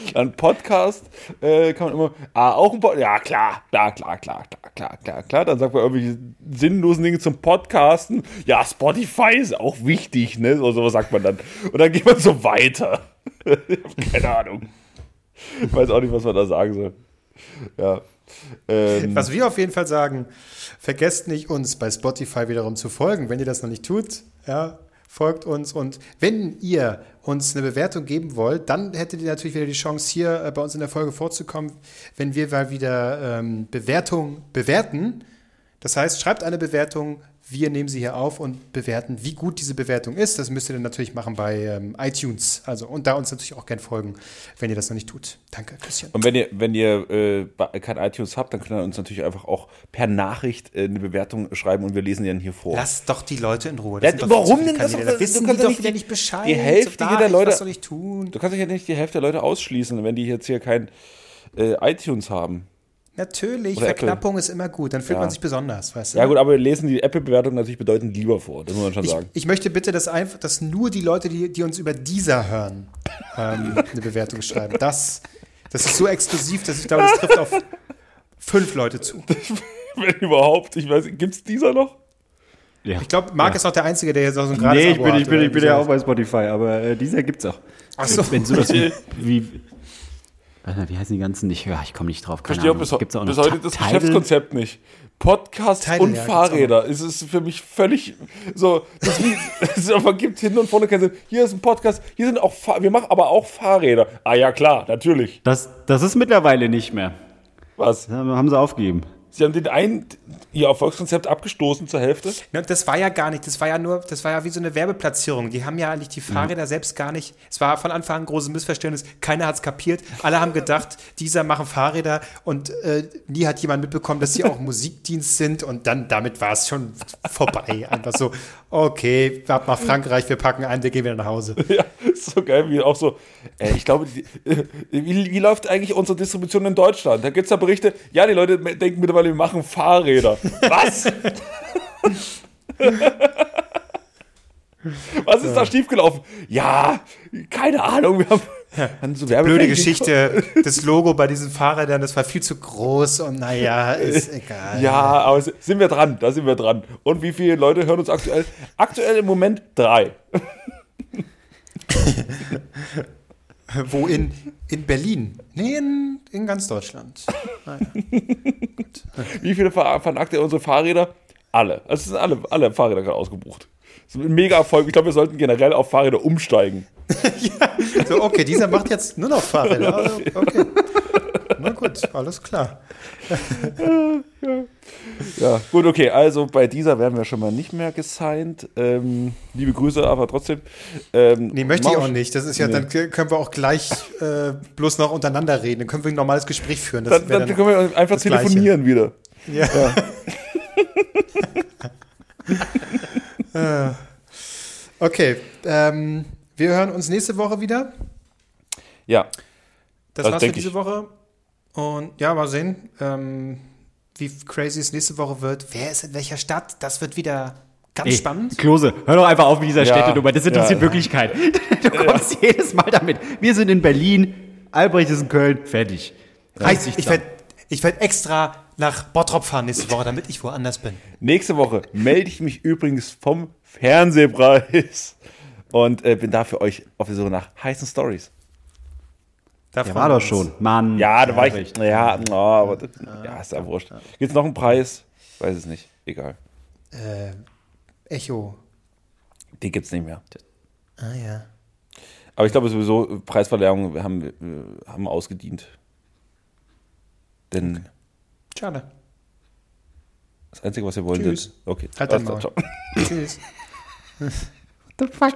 dann Podcast äh, kann man immer. Ah, auch ein Podcast. Ja, klar, klar, klar, klar, klar, klar, klar. Dann sagt man irgendwelche sinnlosen Dinge zum Podcasten. Ja, Spotify ist auch wichtig, ne? So, sowas sagt man dann. Und dann geht man so weiter. keine Ahnung. Ich weiß auch nicht, was man da sagen soll. Ja. Ähm, Was wir auf jeden Fall sagen, vergesst nicht, uns bei Spotify wiederum zu folgen. Wenn ihr das noch nicht tut, ja, folgt uns. Und wenn ihr uns eine Bewertung geben wollt, dann hättet ihr natürlich wieder die Chance, hier äh, bei uns in der Folge vorzukommen, wenn wir mal wieder ähm, Bewertung bewerten. Das heißt, schreibt eine Bewertung, wir nehmen sie hier auf und bewerten, wie gut diese Bewertung ist. Das müsst ihr dann natürlich machen bei ähm, iTunes. Also, und da uns natürlich auch gern folgen, wenn ihr das noch nicht tut. Danke, Christian. Und wenn ihr, wenn ihr äh, kein iTunes habt, dann könnt ihr uns natürlich einfach auch per Nachricht äh, eine Bewertung schreiben und wir lesen die dann hier vor. Lass doch die Leute in Ruhe. Ja, warum denn? Das doch- Da wissen du die kannst doch wieder nicht Bescheid. die Hälfte So, jeder David, Leute- Was soll ich tun? Du kannst dich ja nicht die Hälfte der Leute ausschließen, wenn die jetzt hier kein äh, iTunes haben. Natürlich, Oder Verknappung ist immer gut. Dann fühlt Ja. man sich besonders, weißt du? Ja gut, aber wir lesen die Apple-Bewertung natürlich bedeutend lieber vor. Das muss man schon ich, sagen. ich möchte bitte, dass, einfach, dass nur die Leute, die, die uns über dieser hören, ähm, eine Bewertung schreiben. Das, das ist so exklusiv, dass ich glaube, das trifft auf fünf Leute zu. Wenn überhaupt. Ich weiß, gibt's dieser noch? Ja. Ich glaube, Marc ist auch der Einzige, der jetzt so ein Nee, ich bin, hat ich bin, ich bin ja auch bei Spotify, aber äh, dieser gibt's auch. Ach so. Wenn sowas wie, wie Warte mal, wie heißen die ganzen? Ich, ja, ich komme nicht drauf. Keine Verstehe auch Ahnung. bis, Gibt's auch bis noch heute das Tidal? Geschäftskonzept nicht. Podcasts Tidal, und ja, Fahrräder. Es ist für mich völlig so. Das ist wie, es gibt hinten und vorne keinen Sinn. Hier ist ein Podcast, hier sind auch Fahr wir machen aber auch Fahrräder. Ah ja, klar, natürlich. Das, das ist mittlerweile nicht mehr. Was? Das haben sie aufgegeben. Sie haben den einen ihr Erfolgskonzept abgestoßen zur Hälfte. Ja, das war ja gar nicht, das war ja nur, das war ja wie so eine Werbeplatzierung. Die haben ja eigentlich die Fahrräder selbst gar nicht. Es war von Anfang an ein großes Missverständnis. Keiner hat es kapiert. Alle haben gedacht, dieser machen Fahrräder und äh, nie hat jemand mitbekommen, dass sie auch Musikdienst sind und dann damit war es schon vorbei. Einfach so, okay, ab nach Frankreich, wir packen ein, wir gehen wieder nach Hause. Ja, so geil, wie auch so. Äh, ich glaube, die, äh, wie, wie läuft eigentlich unsere Distribution in Deutschland? Da gibt es da Berichte, ja, die Leute denken mittlerweile, wir machen Fahrräder. Was? Was ist da schiefgelaufen? Ja, keine Ahnung. Wir haben, haben so Blöde Geschichte. Das Logo bei diesen Fahrrädern, das war viel zu groß und naja, ist egal. Ja, aber sind wir dran, da sind wir dran. Und wie viele Leute hören uns aktuell? Aktuell im Moment drei. Wo in, in Berlin? Nee, in, in ganz Deutschland. Naja. Wie viele fahren aktuell unsere Fahrräder? Alle. Also es sind alle, alle Fahrräder gerade ausgebucht. Das ist ein mega Erfolg. Ich glaube, wir sollten generell auf Fahrräder umsteigen. So, okay, dieser macht jetzt nur noch Fahrräder. Also, Okay. Na gut, alles klar. Ja, gut, okay. Also bei dieser werden wir schon mal nicht mehr gesigned. Ähm, liebe Grüße, aber trotzdem. Ähm, Nee, möchte ich auch nicht. Das ist ja, Nee. dann können wir auch gleich äh, bloß noch untereinander reden. Dann können wir ein normales Gespräch führen. Das Dann, wär dann, können wir einfach das Gleiche. telefonieren wieder. Ja. Äh, okay, ähm, wir hören uns nächste Woche wieder. Ja, Das Das war's für diese ich. Woche. Und ja, mal sehen, ähm, wie crazy es nächste Woche wird. Wer ist in welcher Stadt? Das wird wieder ganz Ey, spannend. Klose, hör doch einfach auf mit dieser Ja, Städtenummer. Das interessiert ja. Wirklichkeit. Du kommst jedes Mal damit. Wir sind in Berlin, Albrecht ist in Köln, fertig. Reiß dich ich zusammen. werde ich werd extra nach Bottrop fahren nächste Woche, damit ich woanders bin. nächste Woche melde ich mich übrigens vom Fernsehpreis und äh, bin da für euch auf der Suche nach heißen Stories. Da Der war doch schon. Mann. Ja, da war ich. Ja, oh, aber das, ja, ist ja wurscht. Gibt's noch einen Preis? Weiß es nicht. Egal. Äh, Echo. Den gibt's nicht mehr. Ah ja. Aber ich glaube sowieso, Preisverleihungen haben, haben ausgedient. Denn Schade. das Einzige, was wir wollen, Tschüss. sind. Okay. Halt Maul. ciao. Tschüss. The fuck?